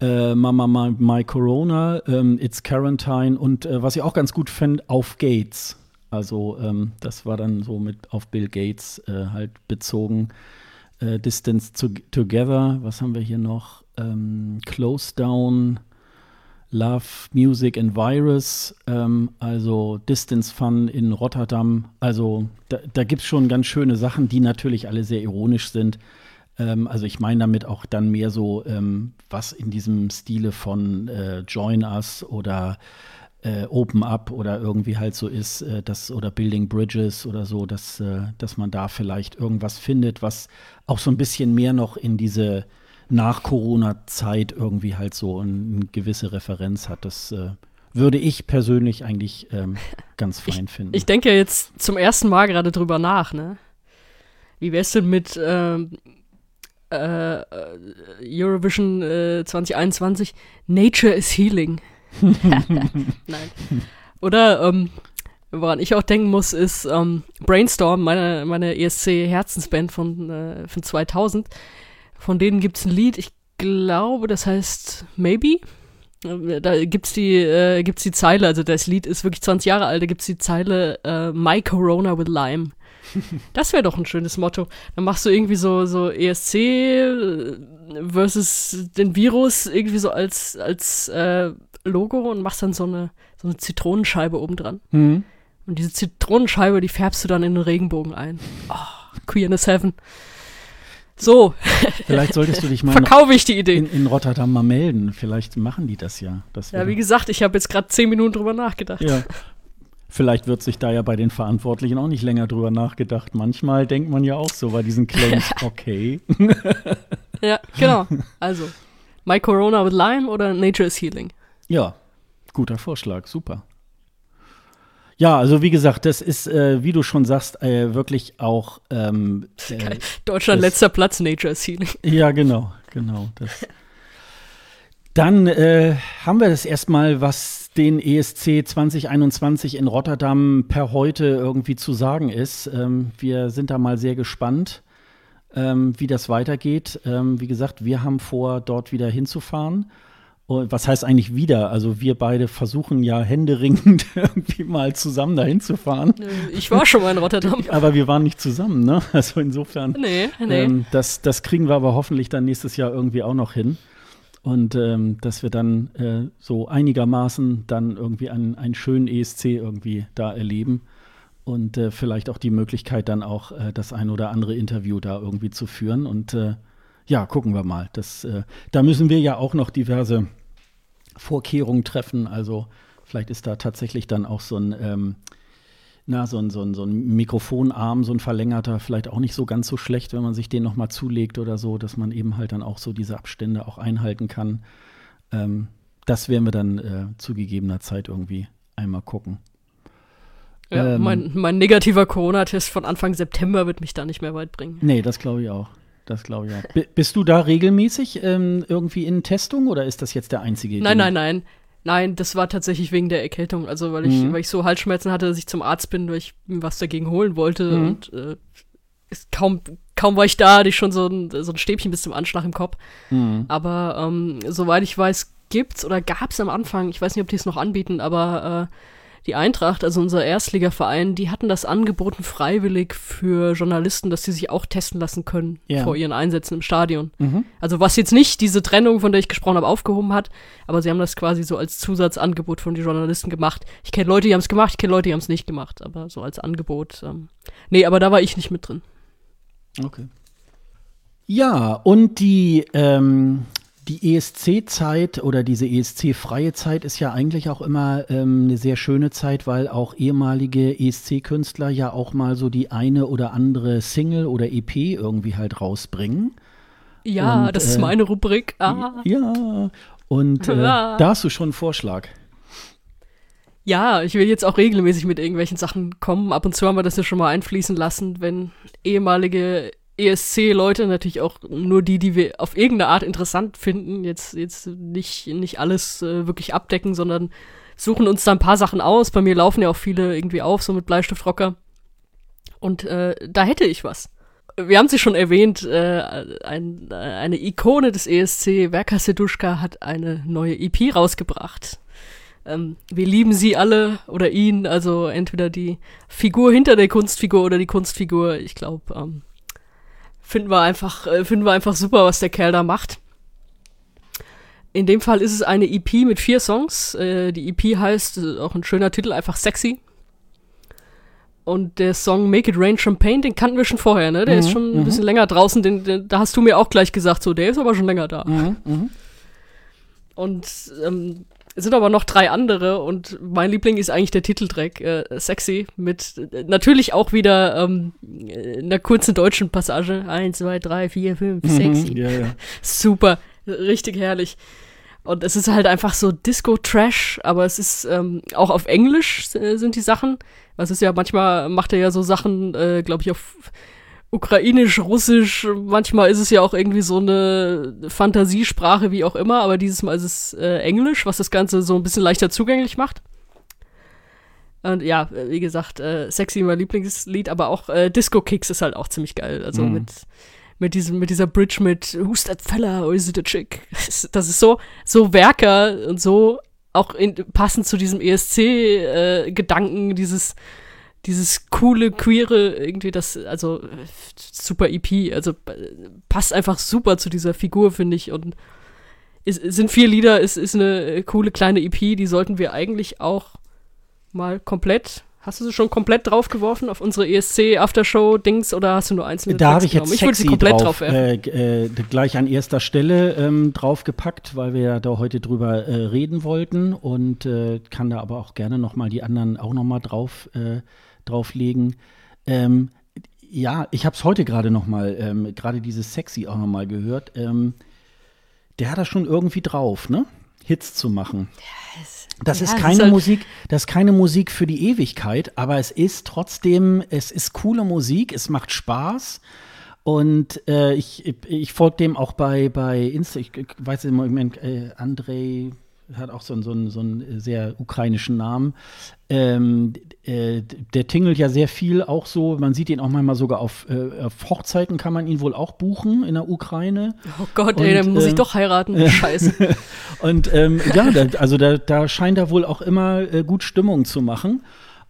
Äh, Mama My, My Corona, ähm, It's Quarantine und was ich auch ganz gut finde, Auf Gates. Also ähm, das war dann so mit auf Bill Gates äh, halt bezogen. Äh, Distance to Together, was haben wir hier noch? Ähm, Close Down, Love, Music and Virus, ähm, also Distance Fun in Rotterdam. Also da, da gibt es schon ganz schöne Sachen, die natürlich alle sehr ironisch sind. Ähm, also ich meine damit auch dann mehr so, ähm, was in diesem Stile von äh, Join Us oder äh, Open Up oder irgendwie halt so ist, äh, das oder Building Bridges oder so, dass, äh, dass man da vielleicht irgendwas findet, was auch so ein bisschen mehr noch in diese Nach-Corona-Zeit irgendwie halt so eine gewisse Referenz hat. Das äh, würde ich persönlich eigentlich ähm, ganz fein ich, finden. Ich denke jetzt zum ersten Mal gerade drüber nach, ne? Wie wär's denn mit ähm, äh, Eurovision 2021? Nature is Healing. Nein. Oder ähm, woran ich auch denken muss, ist ähm, Brainstorm, meine, meine ESC-Herzensband von, äh, von 2000. Von denen gibt es ein Lied, ich glaube, das heißt Maybe. Äh, da gibt's die, äh, gibt's die Zeile, also das Lied ist wirklich 20 Jahre alt, da gibt's die Zeile äh, My Corona with Lime. Das wäre doch ein schönes Motto. Dann machst du irgendwie so, so ESC äh, versus den Virus irgendwie so als, als äh, Logo und machst dann so eine, so eine Zitronenscheibe oben dran. Mhm. Und diese Zitronenscheibe, die färbst du dann in den Regenbogen ein. Oh, Queerness Heaven. So. Vielleicht solltest du dich mal Verkaufe ich die Idee. In, in, Rotterdam mal melden. Vielleicht machen die das ja. Das ja, wie gesagt, ich habe jetzt gerade zehn Minuten drüber nachgedacht. Ja. Vielleicht wird sich da ja bei den Verantwortlichen auch nicht länger drüber nachgedacht. Manchmal denkt man ja auch so bei diesen Claims, okay. ja, genau. Also, My Corona with Lime oder Nature is Healing? Ja, guter Vorschlag, super. Ja, also wie gesagt, das ist, äh, wie du schon sagst, äh, wirklich auch ähm, äh, Deutschland das, letzter Platz, Nature Healing. Ja, genau, genau. Dann äh, haben wir das erstmal, was den ESC 2021 in Rotterdam per heute irgendwie zu sagen ist. Ähm, wir sind da mal sehr gespannt, ähm, wie das weitergeht. Ähm, wie gesagt, wir haben vor, dort wieder hinzufahren. Und was heißt eigentlich wieder? Also wir beide versuchen ja händeringend irgendwie mal zusammen dahin zu fahren. Ich war schon mal in Rotterdam. aber wir waren nicht zusammen, ne? Also insofern. Nee, nee. Ähm, das, das kriegen wir aber hoffentlich dann nächstes Jahr irgendwie auch noch hin. Und ähm, dass wir dann äh, so einigermaßen dann irgendwie einen, einen schönen ESC irgendwie da erleben. Und äh, vielleicht auch die Möglichkeit dann auch äh, das ein oder andere Interview da irgendwie zu führen. Und äh, ja, gucken wir mal. Das, äh, da müssen wir ja auch noch diverse Vorkehrungen treffen. Also vielleicht ist da tatsächlich dann auch so ein, ähm, na, so ein, so, ein, so ein Mikrofonarm, so ein verlängerter, vielleicht auch nicht so ganz so schlecht, wenn man sich den nochmal zulegt oder so, dass man eben halt dann auch so diese Abstände auch einhalten kann. Ähm, das werden wir dann äh, zu gegebener Zeit irgendwie einmal gucken. Ja, ähm, mein, mein negativer Corona-Test von Anfang September wird mich da nicht mehr weit bringen. Nee, das glaube ich auch. Das glaube ich auch. bist du da regelmäßig ähm, irgendwie in Testung oder ist das jetzt der einzige? Nein, nein, nein. Nein, das war tatsächlich wegen der Erkältung. Also weil ich, mhm. weil ich so Halsschmerzen hatte, dass ich zum Arzt bin, weil ich was dagegen holen wollte. Mhm. Und äh, kaum, kaum war ich da, hatte ich schon so ein, so ein Stäbchen bis zum Anschlag im Kopf. Mhm. Aber ähm, soweit ich weiß, gibt's oder gab's am Anfang, ich weiß nicht, ob die es noch anbieten, aber äh, die Eintracht, also unser Erstligaverein, die hatten das angeboten freiwillig für Journalisten, dass sie sich auch testen lassen können ja. vor ihren Einsätzen im Stadion. Mhm. Also was jetzt nicht diese Trennung, von der ich gesprochen habe, aufgehoben hat, aber sie haben das quasi so als Zusatzangebot von den Journalisten gemacht. Ich kenne Leute, die haben es gemacht, ich kenne Leute, die haben es nicht gemacht, aber so als Angebot. Ähm. Nee, aber da war ich nicht mit drin. Okay. Ja, und die ähm, die ESC-Zeit oder diese ESC-freie Zeit ist ja eigentlich auch immer ähm, eine sehr schöne Zeit, weil auch ehemalige ESC-Künstler ja auch mal so die eine oder andere Single oder EP irgendwie halt rausbringen. Ja, und, das ist äh, meine Rubrik. Ah. Ja, und äh, ja. da hast du schon einen Vorschlag. Ja, ich will jetzt auch regelmäßig mit irgendwelchen Sachen kommen. Ab und zu haben wir das ja schon mal einfließen lassen, wenn ehemalige ESC-Leute, natürlich auch nur die, die wir auf irgendeine Art interessant finden, jetzt, jetzt nicht, nicht alles äh, wirklich abdecken, sondern suchen uns da ein paar Sachen aus. Bei mir laufen ja auch viele irgendwie auf, so mit Bleistiftrocker. Und äh, da hätte ich was. Wir haben sie schon erwähnt, äh, ein, eine Ikone des ESC, Verka Seduschka, hat eine neue EP rausgebracht. ähm, wir lieben sie alle oder ihn, also entweder die Figur hinter der Kunstfigur oder die Kunstfigur. Ich glaube, ähm, finden wir einfach, äh, finden wir einfach super, was der Kerl da macht. In dem Fall ist es eine EP mit vier Songs. Äh, die EP heißt, äh, auch ein schöner Titel, einfach Sexy. Und der Song Make It Rain Champagne, den kannten wir schon vorher, ne? Der mhm, ist schon ein mhm. bisschen länger draußen. Den, den, da hast du mir auch gleich gesagt, so, der ist aber schon länger da. Mhm, mhm. und ähm, es sind aber noch drei andere und mein Liebling ist eigentlich der Titeltrack, äh, Sexy, mit äh, natürlich auch wieder ähm, einer kurzen deutschen Passage. Eins, zwei, drei, vier, fünf, mhm, sexy. Ja, ja. Super, richtig herrlich. Und es ist halt einfach so Disco-Trash, aber es ist ähm, auch auf Englisch äh, sind die Sachen. Was ist ja, manchmal macht er ja so Sachen, äh, glaube ich, auf Ukrainisch, Russisch, manchmal ist es ja auch irgendwie so eine Fantasiesprache, wie auch immer, aber dieses Mal ist es äh, Englisch, was das Ganze so ein bisschen leichter zugänglich macht. Und ja, wie gesagt, äh, Sexy mein Lieblingslied, aber auch äh, Disco Kicks ist halt auch ziemlich geil. Also mhm. mit, mit, diesem, mit dieser Bridge mit Who's that fella or is it a chick? Das ist, das ist so, so Werker und so auch in, passend zu diesem ESC-Gedanken, äh, dieses dieses coole, queere, irgendwie das, also super EP, also passt einfach super zu dieser Figur, finde ich. Und es, sind vier Lieder, es ist eine coole kleine EP, die sollten wir eigentlich auch mal komplett Hast du sie schon komplett draufgeworfen auf unsere ESC Aftershow Dings oder hast du nur einzelne Da habe ich jetzt ich sexy sie komplett drauf, drauf äh, äh, gleich an erster Stelle ähm, draufgepackt, weil wir ja da heute drüber äh, reden wollten und äh, kann da aber auch gerne noch mal die anderen auch noch mal drauf äh, drauflegen. Ähm, ja, ich habe es heute gerade noch mal, ähm, gerade dieses Sexy auch noch mal gehört. Ähm, der hat das schon irgendwie drauf, ne? Hits zu machen. Das ja, ist keine das Musik, das ist keine Musik für die Ewigkeit, aber es ist trotzdem, es ist coole Musik, es macht Spaß. Und äh, ich, ich folge dem auch bei, bei Insta, ich, ich weiß im Moment, äh, Andrei hat auch so, einen, so, einen, so einen sehr ukrainischen Namen. Ähm, äh, der tingelt ja sehr viel auch so, man sieht ihn auch manchmal sogar auf, äh, auf Hochzeiten kann man ihn wohl auch buchen in der Ukraine. Oh Gott, und, ey, dann muss ich ähm, doch heiraten, scheiße. und ähm, ja, da, also da, da scheint er wohl auch immer äh, gut Stimmung zu machen.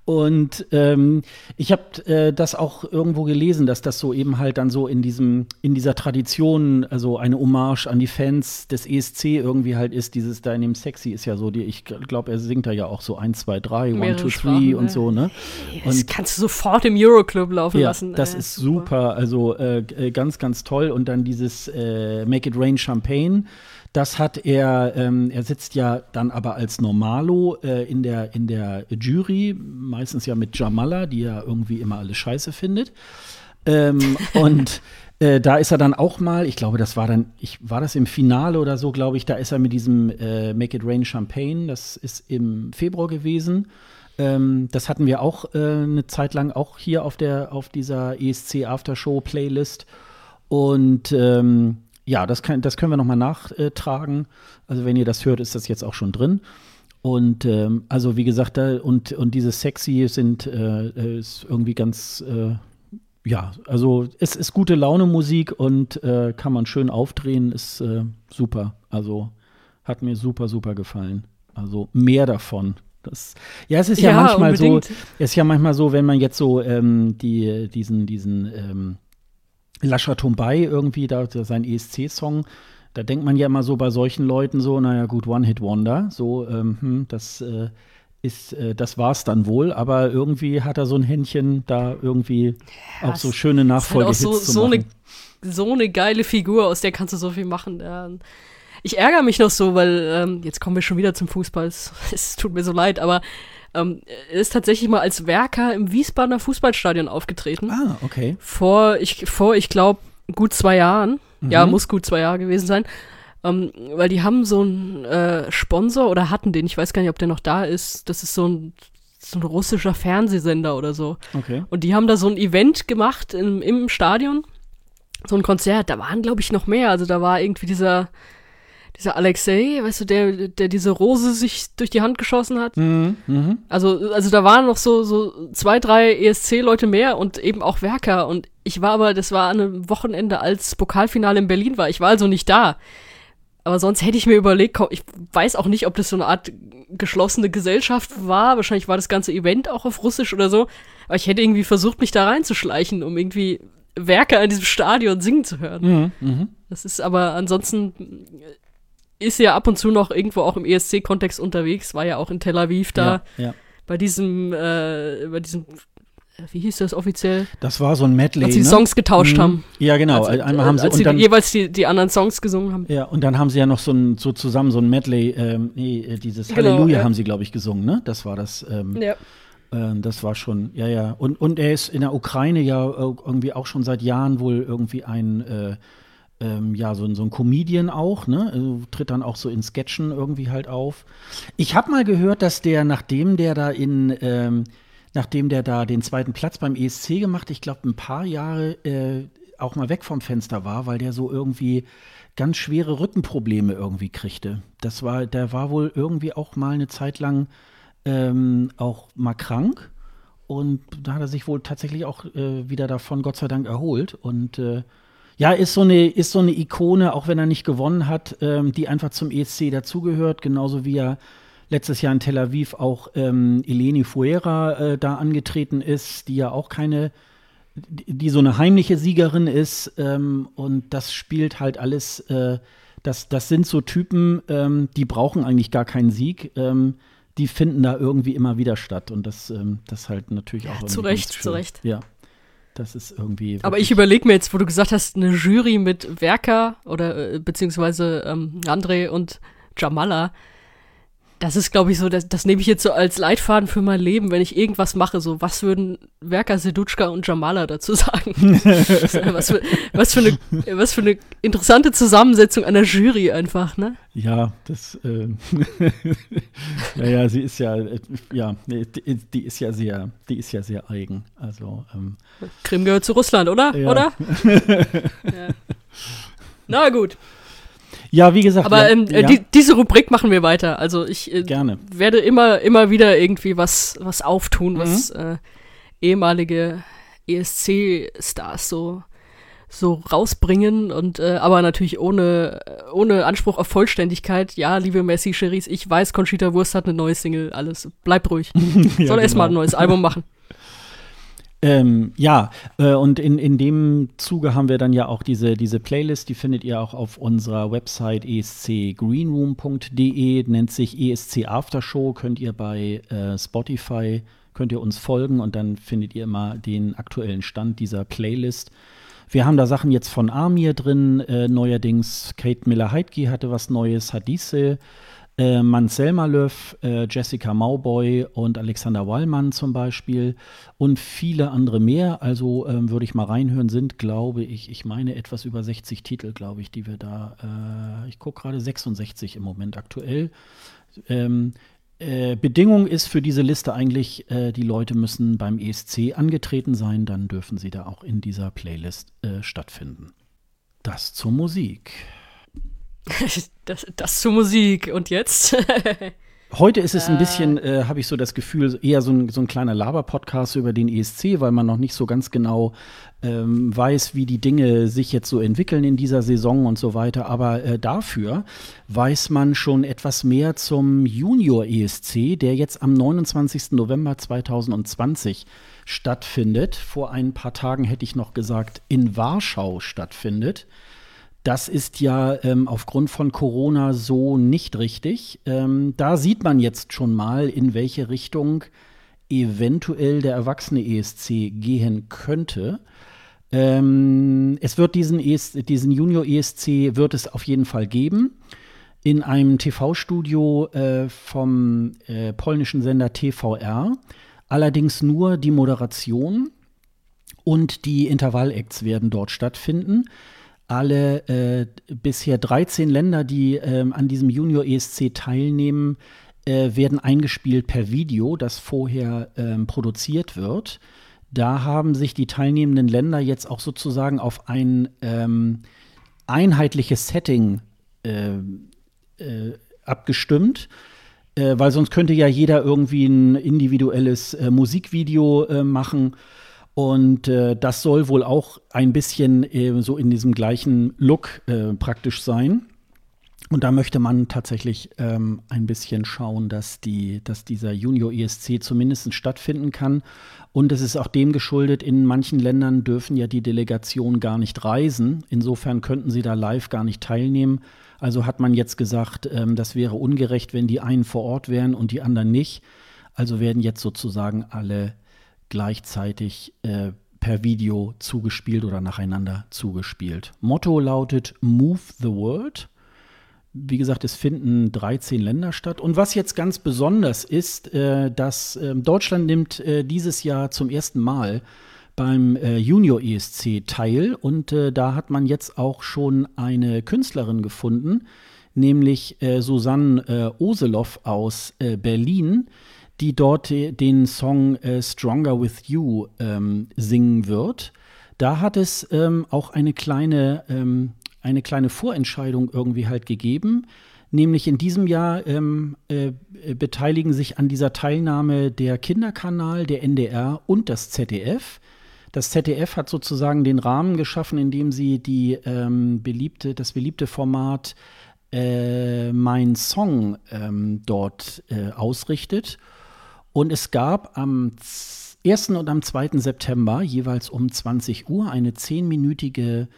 Und ähm, ich habe äh, das auch irgendwo gelesen, dass das so eben halt dann so in diesem, in dieser Tradition, also eine Hommage an die Fans des ESC irgendwie halt ist, dieses da in dem Sexy ist ja so, die, ich glaube, er singt da ja auch so 1, 2, 3, 1, 2, 3 und so, ne? Und das kannst du sofort im Euroclub laufen ja, lassen. Das äh, ist super, also äh, äh, ganz, ganz toll. Und dann dieses äh, Make It Rain Champagne das hat er, ähm, er sitzt ja dann aber als Normalo äh, in, der, in der Jury, meistens ja mit Jamala, die ja irgendwie immer alles scheiße findet. Ähm, und äh, da ist er dann auch mal, ich glaube, das war dann, ich, war das im Finale oder so, glaube ich, da ist er mit diesem äh, Make It Rain Champagne, das ist im Februar gewesen. Ähm, das hatten wir auch äh, eine Zeit lang auch hier auf der, auf dieser ESC Aftershow Playlist. Und ähm, ja, das, kann, das können wir nochmal nachtragen. Also wenn ihr das hört, ist das jetzt auch schon drin. Und ähm, also wie gesagt, da, und, und diese Sexy sind äh, ist irgendwie ganz, äh, ja, also es ist gute Laune Musik und äh, kann man schön aufdrehen, ist äh, super. Also hat mir super, super gefallen. Also mehr davon. Das, ja, es ist ja, ja manchmal unbedingt. so, es ist ja manchmal so, wenn man jetzt so ähm, die, diesen, diesen ähm, Lascha Tumbay irgendwie, da, sein ESC-Song, da denkt man ja immer so bei solchen Leuten so, naja gut, One-Hit-Wonder, so, ähm, hm, das äh, ist, äh, das war's dann wohl, aber irgendwie hat er so ein Händchen, da irgendwie ja, auch so schöne Nachfolgehits halt so, zu so machen. Eine, so eine geile Figur, aus der kannst du so viel machen. Ich ärgere mich noch so, weil ähm, jetzt kommen wir schon wieder zum Fußball. Es, es tut mir so leid, aber ähm, er ist tatsächlich mal als Werker im Wiesbadener Fußballstadion aufgetreten. Ah, okay. Vor, ich, vor, ich glaube, gut zwei Jahren. Mhm. Ja, muss gut zwei Jahre gewesen sein. Ähm, weil die haben so einen äh, Sponsor oder hatten den, ich weiß gar nicht, ob der noch da ist. Das ist so ein, so ein russischer Fernsehsender oder so. Okay. Und die haben da so ein Event gemacht im, im Stadion. So ein Konzert. Da waren, glaube ich, noch mehr. Also da war irgendwie dieser dieser Alexei, weißt du, der, der diese Rose sich durch die Hand geschossen hat. Mhm, mh. Also, also da waren noch so, so zwei, drei ESC-Leute mehr und eben auch Werker. Und ich war aber, das war an einem Wochenende, als Pokalfinale in Berlin war. Ich war also nicht da. aber sonst hätte ich mir überlegt, ich weiß auch nicht, ob das so eine Art geschlossene Gesellschaft war. Wahrscheinlich war das ganze Event auch auf Russisch oder so. Aber ich hätte irgendwie versucht, mich da reinzuschleichen, um irgendwie Werke an diesem Stadion singen zu hören. Mhm, mh. Das ist aber ansonsten ist ja ab und zu noch irgendwo auch im ESC-Kontext unterwegs, war ja auch in Tel Aviv da ja, ja. bei diesem, äh, bei diesem wie hieß das offiziell? Das war so ein Medley. Als sie ne? Songs getauscht mhm. haben. Ja, genau. Als, Einmal haben sie, als sie dann, jeweils die, die anderen Songs gesungen haben. Ja, und dann haben sie ja noch so, ein, so zusammen so ein Medley, ähm, nee, äh, dieses genau, Halleluja ja. haben sie, glaube ich, gesungen, ne? Das war das. Ähm, ja. Ähm, das war schon, ja, ja. Und, und er ist in der Ukraine ja irgendwie auch schon seit Jahren wohl irgendwie ein äh, ähm, ja, so, so ein Comedian auch, ne? Also, tritt dann auch so in Sketchen irgendwie halt auf. Ich habe mal gehört, dass der, nachdem der da in, ähm, nachdem der da den zweiten Platz beim ESC gemacht, ich glaube, ein paar Jahre äh, auch mal weg vom Fenster war, weil der so irgendwie ganz schwere Rückenprobleme irgendwie kriegte. Das war, der war wohl irgendwie auch mal eine Zeit lang ähm, auch mal krank. Und da hat er sich wohl tatsächlich auch äh, wieder davon, Gott sei Dank, erholt. Und äh, ja, ist so eine, ist so eine Ikone, auch wenn er nicht gewonnen hat, ähm, die einfach zum ESC dazugehört, genauso wie er letztes Jahr in Tel Aviv auch ähm, Eleni Fuera äh, da angetreten ist, die ja auch keine, die so eine heimliche Siegerin ist. Ähm, und das spielt halt alles, äh, das, das sind so Typen, ähm, die brauchen eigentlich gar keinen Sieg. Ähm, die finden da irgendwie immer wieder statt. Und das, ähm, das halt natürlich auch. Ja, zu Recht, zu Recht. Ja. Das ist irgendwie. Aber ich überlege mir jetzt, wo du gesagt hast, eine Jury mit Werker oder äh, beziehungsweise ähm, André und Jamala das ist, glaube ich, so, das, das nehme ich jetzt so als Leitfaden für mein Leben, wenn ich irgendwas mache. So, was würden Werker, Sedutschka und Jamala dazu sagen? was, für, was, für eine, was für eine interessante Zusammensetzung einer Jury einfach, ne? Ja, das, äh, naja, sie ist ja, äh, ja, die, die, ist ja sehr, die ist ja sehr eigen. Also, ähm, Krim gehört zu Russland, oder? Ja. Oder? ja. Na gut. Ja, wie gesagt. Aber ja, ähm, ja. Die, diese Rubrik machen wir weiter. Also ich äh, Gerne. werde immer, immer wieder irgendwie was, was auftun, mhm. was äh, ehemalige ESC-Stars so, so rausbringen und äh, aber natürlich ohne, ohne Anspruch auf Vollständigkeit. Ja, liebe Messi-Cheries, ich weiß, Conchita Wurst hat eine neue Single, alles. Bleibt ruhig. ja, Soll erst genau. mal ein neues Album machen. Ähm, ja, äh, und in, in dem Zuge haben wir dann ja auch diese, diese Playlist, die findet ihr auch auf unserer Website escgreenroom.de, nennt sich ESC Aftershow, könnt ihr bei äh, Spotify, könnt ihr uns folgen und dann findet ihr immer den aktuellen Stand dieser Playlist. Wir haben da Sachen jetzt von Amir drin, äh, neuerdings Kate Miller-Heidke hatte was Neues, Hadise, äh, Mansell Malöw, äh, Jessica Mauboy und Alexander Wallmann zum Beispiel und viele andere mehr. Also ähm, würde ich mal reinhören, sind, glaube ich, ich meine etwas über 60 Titel, glaube ich, die wir da, äh, ich gucke gerade 66 im Moment aktuell. Ähm, äh, Bedingung ist für diese Liste eigentlich, äh, die Leute müssen beim ESC angetreten sein, dann dürfen sie da auch in dieser Playlist äh, stattfinden. Das zur Musik. Das, das zur Musik. Und jetzt? Heute ist es ein bisschen, äh, habe ich so das Gefühl, eher so ein, so ein kleiner Laber-Podcast über den ESC, weil man noch nicht so ganz genau ähm, weiß, wie die Dinge sich jetzt so entwickeln in dieser Saison und so weiter. Aber äh, dafür weiß man schon etwas mehr zum Junior-ESC, der jetzt am 29. November 2020 stattfindet. Vor ein paar Tagen hätte ich noch gesagt, in Warschau stattfindet. Das ist ja ähm, aufgrund von Corona so nicht richtig. Ähm, da sieht man jetzt schon mal, in welche Richtung eventuell der erwachsene ESC gehen könnte. Ähm, es wird diesen, ESC, diesen Junior ESC wird es auf jeden Fall geben. In einem TV-Studio äh, vom äh, polnischen Sender TVR. Allerdings nur die Moderation und die Intervall-Acts werden dort stattfinden alle äh, bisher 13 Länder, die äh, an diesem Junior ESC teilnehmen, äh, werden eingespielt per Video, das vorher ähm, produziert wird. Da haben sich die teilnehmenden Länder jetzt auch sozusagen auf ein ähm, einheitliches Setting äh, äh, abgestimmt äh, weil sonst könnte ja jeder irgendwie ein individuelles äh, Musikvideo äh, machen und äh, das soll wohl auch ein bisschen äh, so in diesem gleichen Look äh, praktisch sein. Und da möchte man tatsächlich ähm, ein bisschen schauen, dass, die, dass dieser Junior ESC zumindest stattfinden kann. Und es ist auch dem geschuldet, in manchen Ländern dürfen ja die Delegationen gar nicht reisen. Insofern könnten sie da live gar nicht teilnehmen. Also hat man jetzt gesagt, ähm, das wäre ungerecht, wenn die einen vor Ort wären und die anderen nicht. Also werden jetzt sozusagen alle gleichzeitig äh, per Video zugespielt oder nacheinander zugespielt. Motto lautet Move the World. Wie gesagt, es finden 13 Länder statt. Und was jetzt ganz besonders ist, äh, dass äh, Deutschland nimmt äh, dieses Jahr zum ersten Mal beim äh, Junior ESC teil. Und äh, da hat man jetzt auch schon eine Künstlerin gefunden, nämlich äh, Susanne Oseloff aus Berlin, die dort den Song Stronger with You ähm, singen wird. Da hat es ähm, auch eine kleine ähm, eine kleine Vorentscheidung irgendwie halt gegeben. Nämlich in diesem Jahr ähm, äh, beteiligen sich an dieser Teilnahme der Kinderkanal, der NDR und das ZDF. Das ZDF hat sozusagen den Rahmen geschaffen, in dem sie die, ähm, beliebte, das beliebte Format äh, Mein Song ähm, dort äh, ausrichtet. Und es gab am 1. und am 2. September jeweils um 20 Uhr eine zehnminütige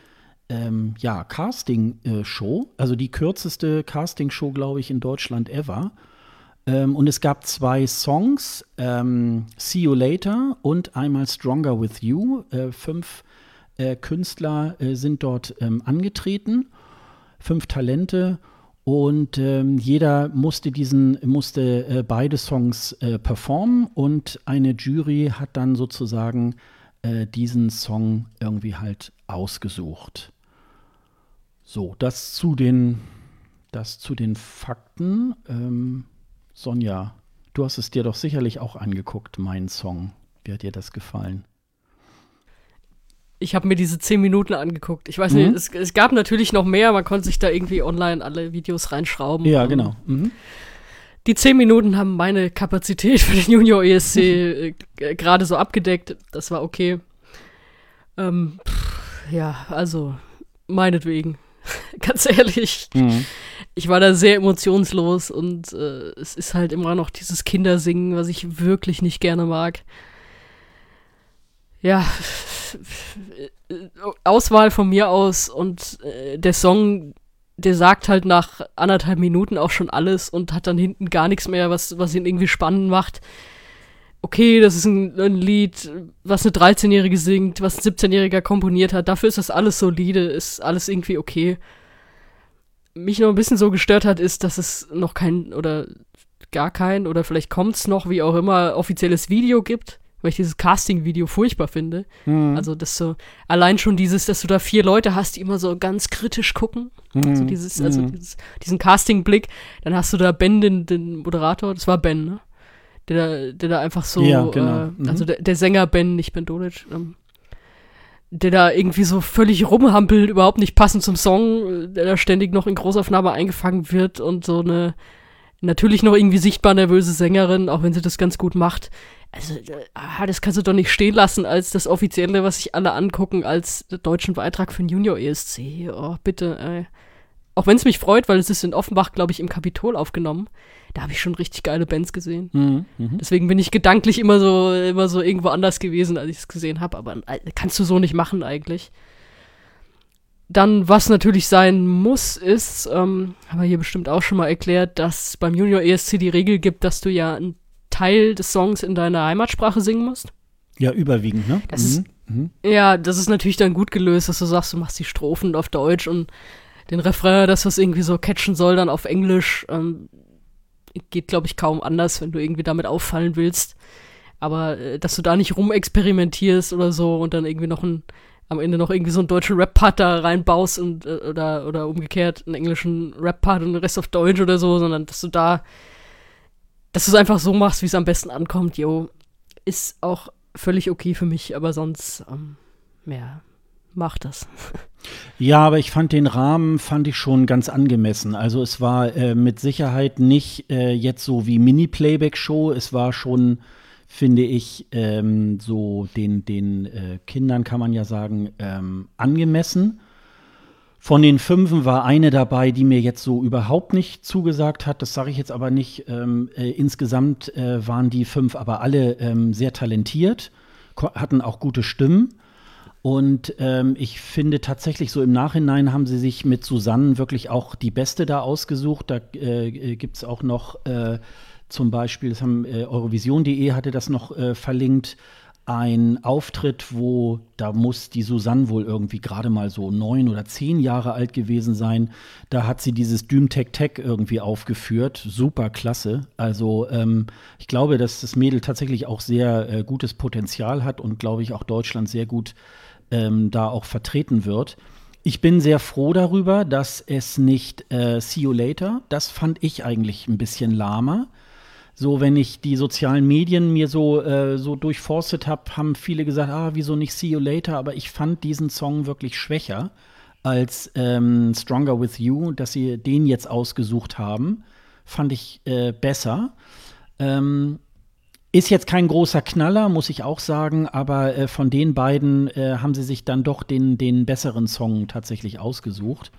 ähm, ja, Casting-Show, also die kürzeste Casting-Show, glaube ich, in Deutschland ever. Ähm, und es gab zwei Songs, ähm, See You Later und einmal Stronger With You. Äh, fünf äh, Künstler äh, sind dort ähm, angetreten, fünf Talente. Und ähm, jeder musste diesen, musste äh, beide Songs äh, performen und eine Jury hat dann sozusagen äh, diesen Song irgendwie halt ausgesucht. So, das zu den, das zu den Fakten. Ähm, Sonja, du hast es dir doch sicherlich auch angeguckt, mein Song. Wie hat dir das gefallen? Ich habe mir diese zehn Minuten angeguckt. Ich weiß mhm. nicht, es, es, gab natürlich noch mehr, man konnte sich da irgendwie online alle Videos reinschrauben. Ja, genau. Mhm. Die zehn Minuten haben meine Kapazität für den Junior ESC äh, gerade so abgedeckt. Das war okay. Ähm, pff, ja, also meinetwegen. Ganz ehrlich. Mhm. Ich war da sehr emotionslos und äh, es ist halt immer noch dieses Kindersingen, was ich wirklich nicht gerne mag. Ja, Auswahl von mir aus und äh, der Song, der sagt halt nach anderthalb Minuten auch schon alles und hat dann hinten gar nichts mehr, was, was ihn irgendwie spannend macht okay, das ist ein, ein Lied, was eine 13-Jährige singt, was ein 17-Jähriger komponiert hat. Dafür ist das alles solide, ist alles irgendwie okay. Mich noch ein bisschen so gestört hat, ist, dass es noch kein oder gar kein oder vielleicht kommt es noch, wie auch immer, offizielles Video gibt, weil ich dieses Casting-Video furchtbar finde. Mhm. Also, dass so allein schon dieses, dass du da vier Leute hast, die immer so ganz kritisch gucken. Mhm. Also dieses, also mhm. dieses, diesen Casting-Blick. Dann hast du da Ben, den, den Moderator, das war Ben, ne? der, der da einfach so, ja, genau. äh, mhm. also der, der, Sänger Ben, nicht Ben Dolic, ähm, der da irgendwie so völlig rumhampelt, überhaupt nicht passend zum Song, der da ständig noch in Großaufnahme eingefangen wird und so eine natürlich noch irgendwie sichtbar nervöse Sängerin, auch wenn sie das ganz gut macht. Also, äh, das kannst du doch nicht stehen lassen als das Offizielle, was sich alle angucken, als deutschen Beitrag für den Junior ESC. Oh, bitte, ey. Auch wenn es mich freut, weil es ist in Offenbach, glaube ich, im Kapitol aufgenommen da habe ich schon richtig geile Bands gesehen. Mhm, mh. Deswegen bin ich gedanklich immer so, immer so irgendwo anders gewesen, als ich es gesehen habe. Aber äh, kannst du so nicht machen eigentlich. Dann, was natürlich sein muss, ist, ähm, haben wir hier bestimmt auch schon mal erklärt, dass beim Junior ESC die Regel gibt, dass du ja einen Teil des Songs in deiner Heimatsprache singen musst. Ja, überwiegend, ne? Das mhm. ist, mhm. Ja, das ist natürlich dann gut gelöst, dass du sagst, du machst die Strophen auf Deutsch und den Refrain, das was irgendwie so catchen soll, dann auf Englisch. Ähm, geht, glaube ich, kaum anders, wenn du irgendwie damit auffallen willst. Aber äh, dass du da nicht rumexperimentierst oder so und dann irgendwie noch ein, am Ende noch irgendwie so einen deutschen Rap-Part da reinbaust und äh, oder, oder umgekehrt einen englischen Rap-Part und den Rest auf Deutsch oder so, sondern dass du da, dass du es einfach so machst, wie es am besten ankommt, yo, ist auch völlig okay für mich, aber sonst, ähm, ja, mach das. Ja, aber ich fand den Rahmen fand ich schon ganz angemessen. Also es war äh, mit Sicherheit nicht äh, jetzt so wie Mini-Playback-Show. Es war schon, finde ich, ähm, so den, den äh, Kindern kann man ja sagen, ähm, angemessen. Von den Fünfen war eine dabei, die mir jetzt so überhaupt nicht zugesagt hat. Das sage ich jetzt aber nicht. Ähm, äh, insgesamt äh, waren die fünf aber alle ähm, sehr talentiert, hatten auch gute Stimmen. Und ähm, ich finde tatsächlich so im Nachhinein haben sie sich mit Susanne wirklich auch die Beste da ausgesucht. Da äh, gibt es auch noch äh, zum Beispiel, das haben äh, Eurovision.de hatte das noch äh, verlinkt, ein Auftritt, wo da muss die Susanne wohl irgendwie gerade mal so neun oder zehn Jahre alt gewesen sein. Da hat sie dieses Düm Tech Tech irgendwie aufgeführt. Super klasse. Also ähm, ich glaube, dass das Mädel tatsächlich auch sehr äh, gutes Potenzial hat und glaube ich auch Deutschland sehr gut ähm, da auch vertreten wird. Ich bin sehr froh darüber, dass es nicht äh, See You Later, das fand ich eigentlich ein bisschen lahmer. So, wenn ich die sozialen Medien mir so, äh, so durchforstet habe, haben viele gesagt, ah, wieso nicht See You Later? Aber ich fand diesen Song wirklich schwächer als ähm, Stronger With You, dass sie den jetzt ausgesucht haben, fand ich äh, besser. Ähm, ist jetzt kein großer Knaller, muss ich auch sagen, aber äh, von den beiden äh, haben sie sich dann doch den, den besseren Song tatsächlich ausgesucht.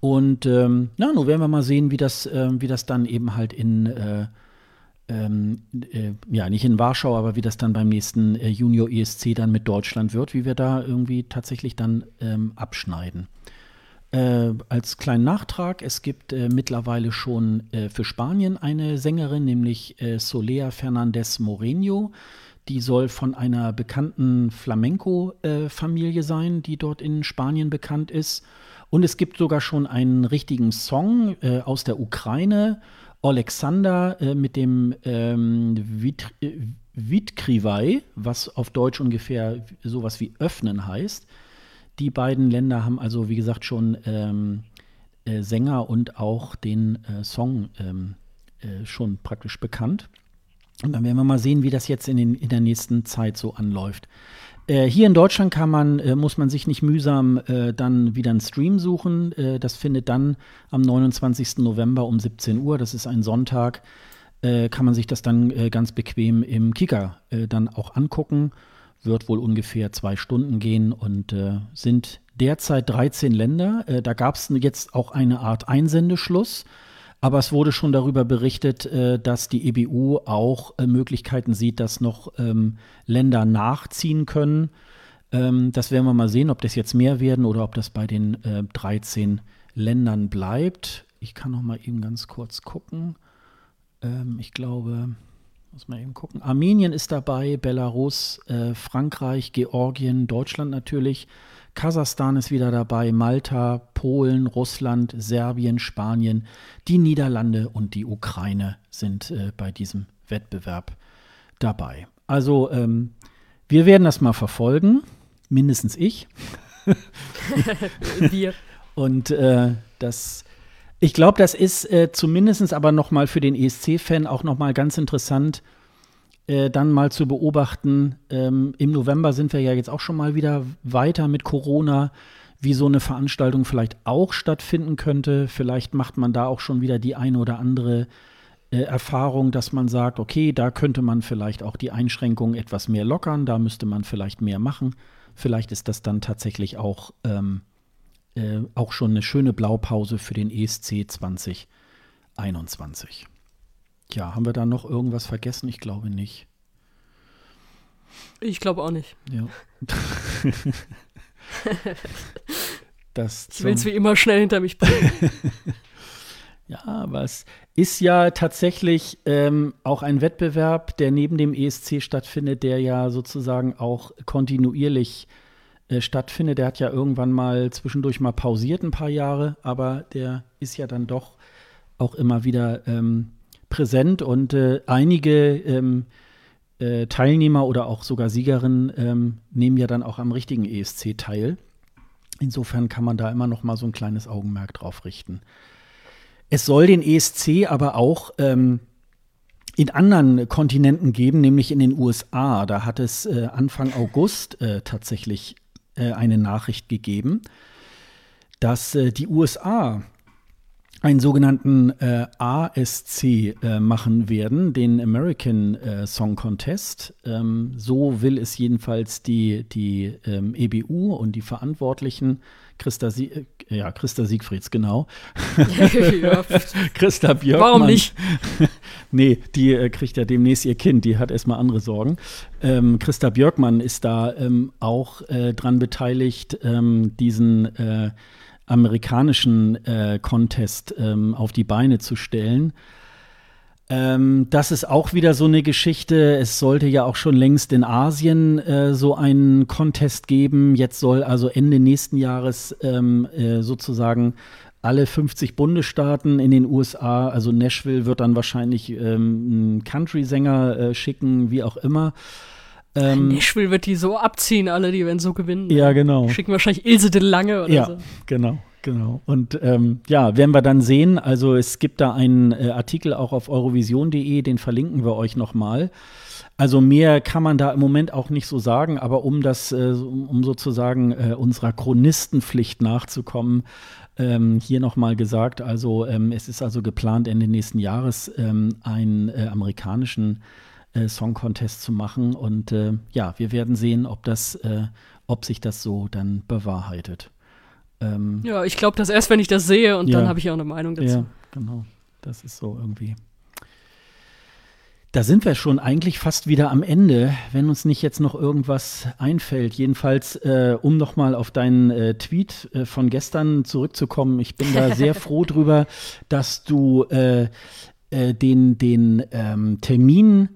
Und ähm, na, nun werden wir mal sehen, wie das, äh, wie das dann eben halt in, äh, ähm, äh, ja, nicht in Warschau, aber wie das dann beim nächsten äh, Junior ESC dann mit Deutschland wird, wie wir da irgendwie tatsächlich dann ähm, abschneiden. Äh, als kleinen Nachtrag, es gibt äh, mittlerweile schon äh, für Spanien eine Sängerin, nämlich äh, Solea Fernandez Moreno. Die soll von einer bekannten Flamenco-Familie sein, die dort in Spanien bekannt ist. Und es gibt sogar schon einen richtigen Song aus der Ukraine, Alexander äh, mit dem ähm, Vit Vitkrivai, was auf Deutsch ungefähr sowas wie öffnen heißt. Die beiden Länder haben also, wie gesagt, schon ähm, äh, Sänger und auch den äh, Song ähm, äh, schon praktisch bekannt. Und dann werden wir mal sehen, wie das jetzt in, den, in der nächsten Zeit so anläuft. Äh, hier in Deutschland kann man, äh, muss man sich nicht mühsam äh, dann wieder einen Stream suchen. Äh, das findet dann am 29. November um 17 Uhr, das ist ein Sonntag, äh, kann man sich das dann ganz bequem im Kicker dann auch angucken wird wohl ungefähr zwei Stunden gehen und sind derzeit 13 Länder. Da gab es jetzt auch eine Art Einsendeschluss. Aber es wurde schon darüber berichtet, äh, dass die EBU auch äh, Möglichkeiten sieht, dass noch ähm, Länder nachziehen können. Ähm, das werden wir mal sehen, ob das jetzt mehr werden oder ob das bei den 13 äh, Ländern bleibt. Ich kann noch mal eben ganz kurz gucken. Ähm, ich glaube, muss man eben gucken. Armenien ist dabei, Belarus, Frankreich, Georgien, Deutschland natürlich. Kasachstan ist wieder dabei, Malta, Polen, Russland, Serbien, Spanien, die Niederlande und die Ukraine sind äh, bei diesem Wettbewerb dabei. Also ähm, wir werden das mal verfolgen, mindestens ich. wir. Und äh, das ich glaube, das ist äh, zumindest aber noch mal für den ESC-Fan auch noch mal ganz interessant, äh, dann mal zu beobachten. Ähm, Im November sind wir ja jetzt auch schon mal wieder weiter mit Corona, wie so eine Veranstaltung vielleicht auch stattfinden könnte. Vielleicht macht man da auch schon wieder die eine oder andere äh, Erfahrung, dass man sagt, okay, da könnte man vielleicht auch die Einschränkungen etwas mehr lockern, da müsste man vielleicht mehr machen. Vielleicht ist das dann tatsächlich auch ähm, äh, auch schon eine schöne Blaupause für den ESC 2021. Ja, haben wir da noch irgendwas vergessen? Ich glaube nicht. Ich glaube auch nicht. Ja. das ich will es wie immer schnell hinter mich bringen. ja, aber es ist ja tatsächlich ähm, auch ein Wettbewerb, der neben dem ESC stattfindet, der ja sozusagen auch kontinuierlich äh, stattfindet. Der hat ja irgendwann mal zwischendurch mal pausiert ein paar Jahre, aber der ist ja dann doch auch immer wieder ähm, präsent und äh, einige ähm, äh, Teilnehmer oder auch sogar Siegerinnen ähm, nehmen ja dann auch am richtigen ESC teil. Insofern kann man da immer noch mal so ein kleines Augenmerk drauf richten. Es soll den ESC aber auch ähm, in anderen Kontinenten geben, nämlich in den USA. Da hat es äh, Anfang August äh, tatsächlich äh, eine Nachricht gegeben, dass äh, die USA einen sogenannten äh, ASC äh, machen werden, den American äh, Song Contest. Ähm, so will es jedenfalls die, die ähm, EBU und die Verantwortlichen, Christa, Sie äh, ja, Christa Siegfrieds, genau. ja. Christa Björkmann. Warum nicht? nee, die äh, kriegt ja demnächst ihr Kind, die hat erstmal andere Sorgen. Ähm, Christa Björkmann ist da ähm, auch äh, dran beteiligt, ähm, diesen amerikanischen äh, Contest ähm, auf die Beine zu stellen. Ähm, das ist auch wieder so eine Geschichte. Es sollte ja auch schon längst in Asien äh, so einen Contest geben. Jetzt soll also Ende nächsten Jahres ähm, äh, sozusagen alle 50 Bundesstaaten in den USA, also Nashville wird dann wahrscheinlich ähm, einen Country-Sänger äh, schicken, wie auch immer. Ähm, Nashville wird die so abziehen, alle, die werden so gewinnen. Ja, genau. Schicken wahrscheinlich Ilse de Lange oder ja, so. genau. Genau. Und ähm, ja, werden wir dann sehen. Also es gibt da einen äh, Artikel auch auf eurovision.de, den verlinken wir euch nochmal. Also mehr kann man da im Moment auch nicht so sagen, aber um das, äh, um sozusagen äh, unserer Chronistenpflicht nachzukommen, ähm, hier nochmal gesagt, also ähm, es ist also geplant, Ende nächsten Jahres ähm, einen äh, amerikanischen äh, Song Contest zu machen. Und äh, ja, wir werden sehen, ob das, äh, ob sich das so dann bewahrheitet. Ähm, ja, ich glaube das erst, wenn ich das sehe und ja, dann habe ich auch eine Meinung dazu. Ja, genau. Das ist so irgendwie. Da sind wir schon eigentlich fast wieder am Ende, wenn uns nicht jetzt noch irgendwas einfällt. Jedenfalls, äh, um nochmal auf deinen äh, Tweet äh, von gestern zurückzukommen, ich bin da sehr froh drüber, dass du äh, äh, den, den ähm, Termin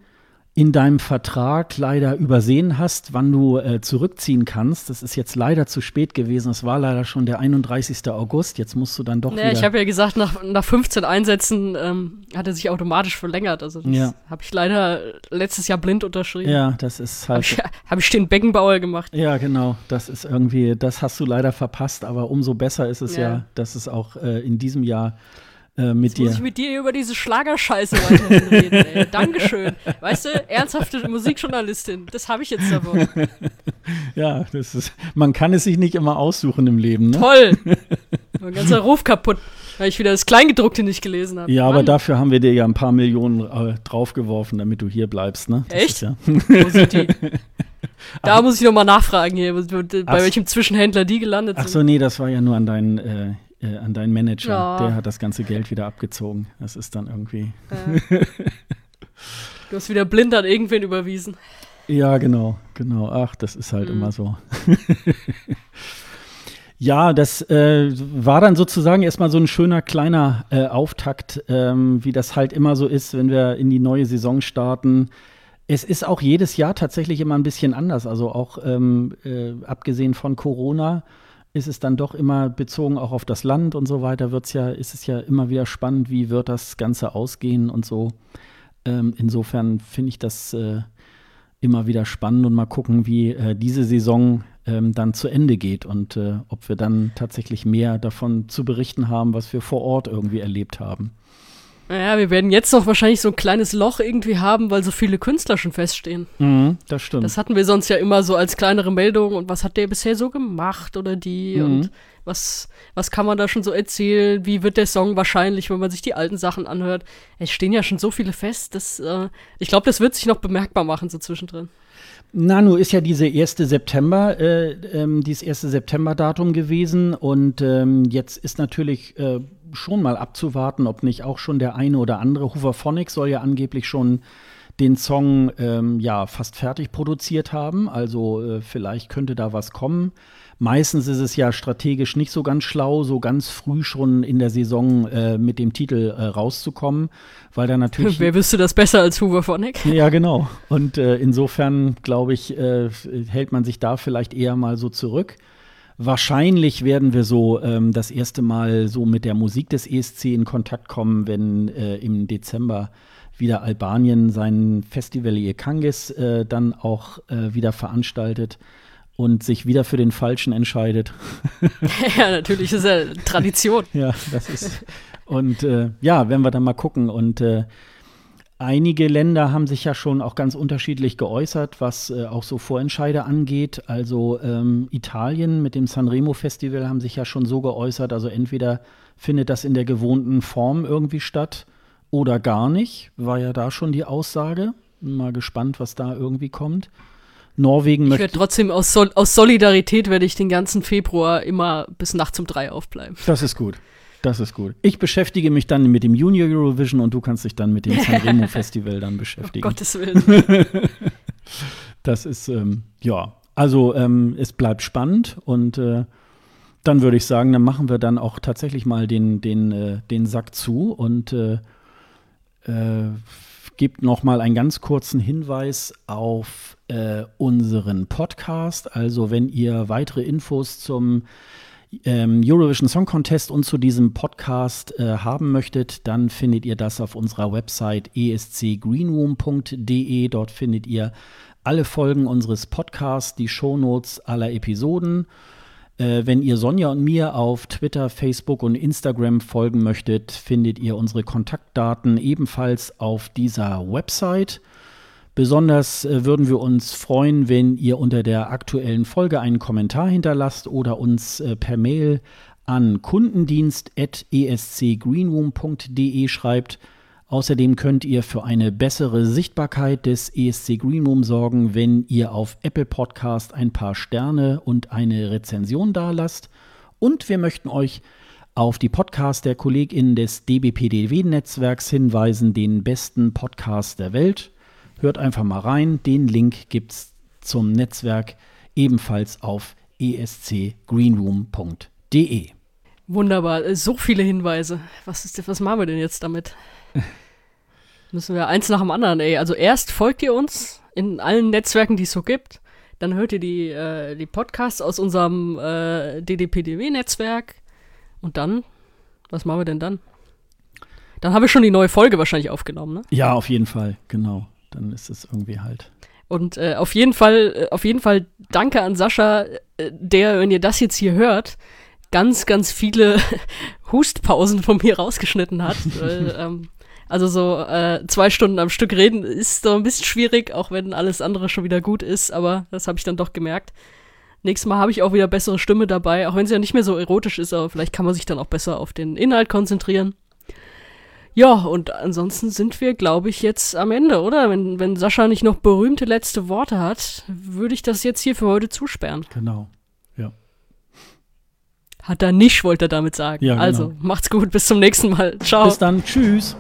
in deinem Vertrag leider übersehen hast, wann du äh, zurückziehen kannst. Das ist jetzt leider zu spät gewesen. Es war leider schon der 31. August. Jetzt musst du dann doch nee. Ich habe ja gesagt, nach, nach 15 Einsätzen ähm, hat er sich automatisch verlängert. Also das ja. habe ich leider letztes Jahr blind unterschrieben. Ja, das ist halt. Habe ich, hab ich den Beckenbauer gemacht. Ja, genau. Das ist irgendwie, das hast du leider verpasst. Aber umso besser ist es ja, ja dass es auch äh, in diesem Jahr äh, mit Jetzt dir. Muss ich mit dir über diese Schlagerscheiße weiterhin reden, ey. Dankeschön. Weißt du, ernsthafte Musikjournalistin, das habe ich jetzt davon. ja, das ist, man kann es sich nicht immer aussuchen im Leben, ne? Toll. mein ganzer Ruf kaputt, weil ich wieder das Kleingedruckte nicht gelesen habe. Ja, Mann. aber dafür haben wir dir ja ein paar Millionen äh, draufgeworfen, damit du hier bleibst, ne? Das Echt? Ja Wo sind die? Da aber muss ich nochmal nachfragen hier, bei ach, welchem Zwischenhändler die gelandet sind. Ach so, nee, das war ja nur an deinen äh, äh, an deinen Manager. Ja. Der hat das ganze Geld wieder abgezogen. Das ist dann irgendwie. Ja. du hast wieder blind an irgendwen überwiesen. Ja, genau, genau. Ach, das ist halt mhm. immer so. ja, das äh, war dann sozusagen erstmal so ein schöner kleiner äh, Auftakt, ähm, wie das halt immer so ist, wenn wir in die neue Saison starten. Es ist auch jedes Jahr tatsächlich immer ein bisschen anders. Also auch ähm, äh, abgesehen von Corona ist es dann doch immer bezogen auch auf das Land und so weiter, wird's ja, ist es ja immer wieder spannend, wie wird das Ganze ausgehen und so. Ähm, insofern finde ich das äh, immer wieder spannend und mal gucken, wie äh, diese Saison ähm, dann zu Ende geht und äh, ob wir dann tatsächlich mehr davon zu berichten haben, was wir vor Ort irgendwie erlebt haben. Naja, wir werden jetzt noch wahrscheinlich so ein kleines Loch irgendwie haben, weil so viele Künstler schon feststehen. Mhm, das stimmt. Das hatten wir sonst ja immer so als kleinere Meldung. Und was hat der bisher so gemacht oder die? Mhm. Und was, was kann man da schon so erzählen? Wie wird der Song wahrscheinlich, wenn man sich die alten Sachen anhört? Es stehen ja schon so viele fest. dass, äh, ich glaube, das wird sich noch bemerkbar machen so zwischendrin. Nanu ist ja diese erste September, äh, ähm, dieses erste September-Datum gewesen und ähm, jetzt ist natürlich äh, schon mal abzuwarten, ob nicht auch schon der eine oder andere Hooverphonic soll ja angeblich schon den Song ähm, ja fast fertig produziert haben, also äh, vielleicht könnte da was kommen. Meistens ist es ja strategisch nicht so ganz schlau, so ganz früh schon in der Saison äh, mit dem Titel äh, rauszukommen, weil da natürlich. Wer wüsste das besser als Hoover Phonic? Ja, genau. Und äh, insofern, glaube ich, äh, hält man sich da vielleicht eher mal so zurück. Wahrscheinlich werden wir so ähm, das erste Mal so mit der Musik des ESC in Kontakt kommen, wenn äh, im Dezember wieder Albanien sein Festival Ekangis äh, dann auch äh, wieder veranstaltet und sich wieder für den Falschen entscheidet. ja, natürlich ist ja Tradition. ja, das ist. Und äh, ja, werden wir dann mal gucken. Und äh, Einige Länder haben sich ja schon auch ganz unterschiedlich geäußert, was äh, auch so Vorentscheide angeht. Also ähm, Italien mit dem Sanremo Festival haben sich ja schon so geäußert. Also entweder findet das in der gewohnten Form irgendwie statt oder gar nicht. War ja da schon die Aussage. Mal gespannt, was da irgendwie kommt. Norwegen möchte. Ich werde trotzdem aus, Sol aus Solidarität werde ich den ganzen Februar immer bis nachts um drei aufbleiben. Das ist gut. Das ist gut. Ich beschäftige mich dann mit dem Junior Eurovision und du kannst dich dann mit dem Sanremo Festival dann beschäftigen. Um Gottes Willen. das ist, ähm, ja, also ähm, es bleibt spannend und äh, dann würde ich sagen, dann machen wir dann auch tatsächlich mal den, den, äh, den Sack zu und äh, äh, gibt noch mal einen ganz kurzen Hinweis auf äh, unseren Podcast. Also wenn ihr weitere Infos zum ähm, Eurovision Song Contest und zu diesem Podcast äh, haben möchtet, dann findet ihr das auf unserer Website escgreenroom.de. Dort findet ihr alle Folgen unseres Podcasts, die Shownotes aller Episoden. Äh, wenn ihr Sonja und mir auf Twitter, Facebook und Instagram folgen möchtet, findet ihr unsere Kontaktdaten ebenfalls auf dieser Website. Besonders äh, würden wir uns freuen, wenn ihr unter der aktuellen Folge einen Kommentar hinterlasst oder uns äh, per Mail an kundendienst.escgreenroom.de schreibt. Außerdem könnt ihr für eine bessere Sichtbarkeit des ESC Greenroom sorgen, wenn ihr auf Apple Podcast ein paar Sterne und eine Rezension dalasst. Und wir möchten euch auf die Podcasts der KollegInnen des DBPDW-Netzwerks hinweisen, den besten Podcast der Welt. Hört einfach mal rein. Den Link gibt es zum Netzwerk ebenfalls auf escgreenroom.de. Wunderbar, so viele Hinweise. Was, ist, was machen wir denn jetzt damit? Müssen wir eins nach dem anderen, ey. Also erst folgt ihr uns in allen Netzwerken, die es so gibt. Dann hört ihr die, äh, die Podcasts aus unserem äh, DDPDW-Netzwerk. Und dann, was machen wir denn dann? Dann habe ich schon die neue Folge wahrscheinlich aufgenommen, ne? Ja, auf jeden Fall, genau dann ist es irgendwie halt. Und äh, auf jeden Fall, äh, auf jeden Fall danke an Sascha, äh, der, wenn ihr das jetzt hier hört, ganz, ganz viele Hustpausen von mir rausgeschnitten hat. weil, ähm, also so äh, zwei Stunden am Stück reden ist so ein bisschen schwierig, auch wenn alles andere schon wieder gut ist, aber das habe ich dann doch gemerkt. Nächstes Mal habe ich auch wieder bessere Stimme dabei, auch wenn sie ja nicht mehr so erotisch ist, aber vielleicht kann man sich dann auch besser auf den Inhalt konzentrieren. Ja, und ansonsten sind wir, glaube ich, jetzt am Ende, oder? Wenn, wenn Sascha nicht noch berühmte letzte Worte hat, würde ich das jetzt hier für heute zusperren. Genau, ja. Hat er nicht, wollte er damit sagen. Ja, genau. Also, macht's gut, bis zum nächsten Mal. Ciao. Bis dann, tschüss.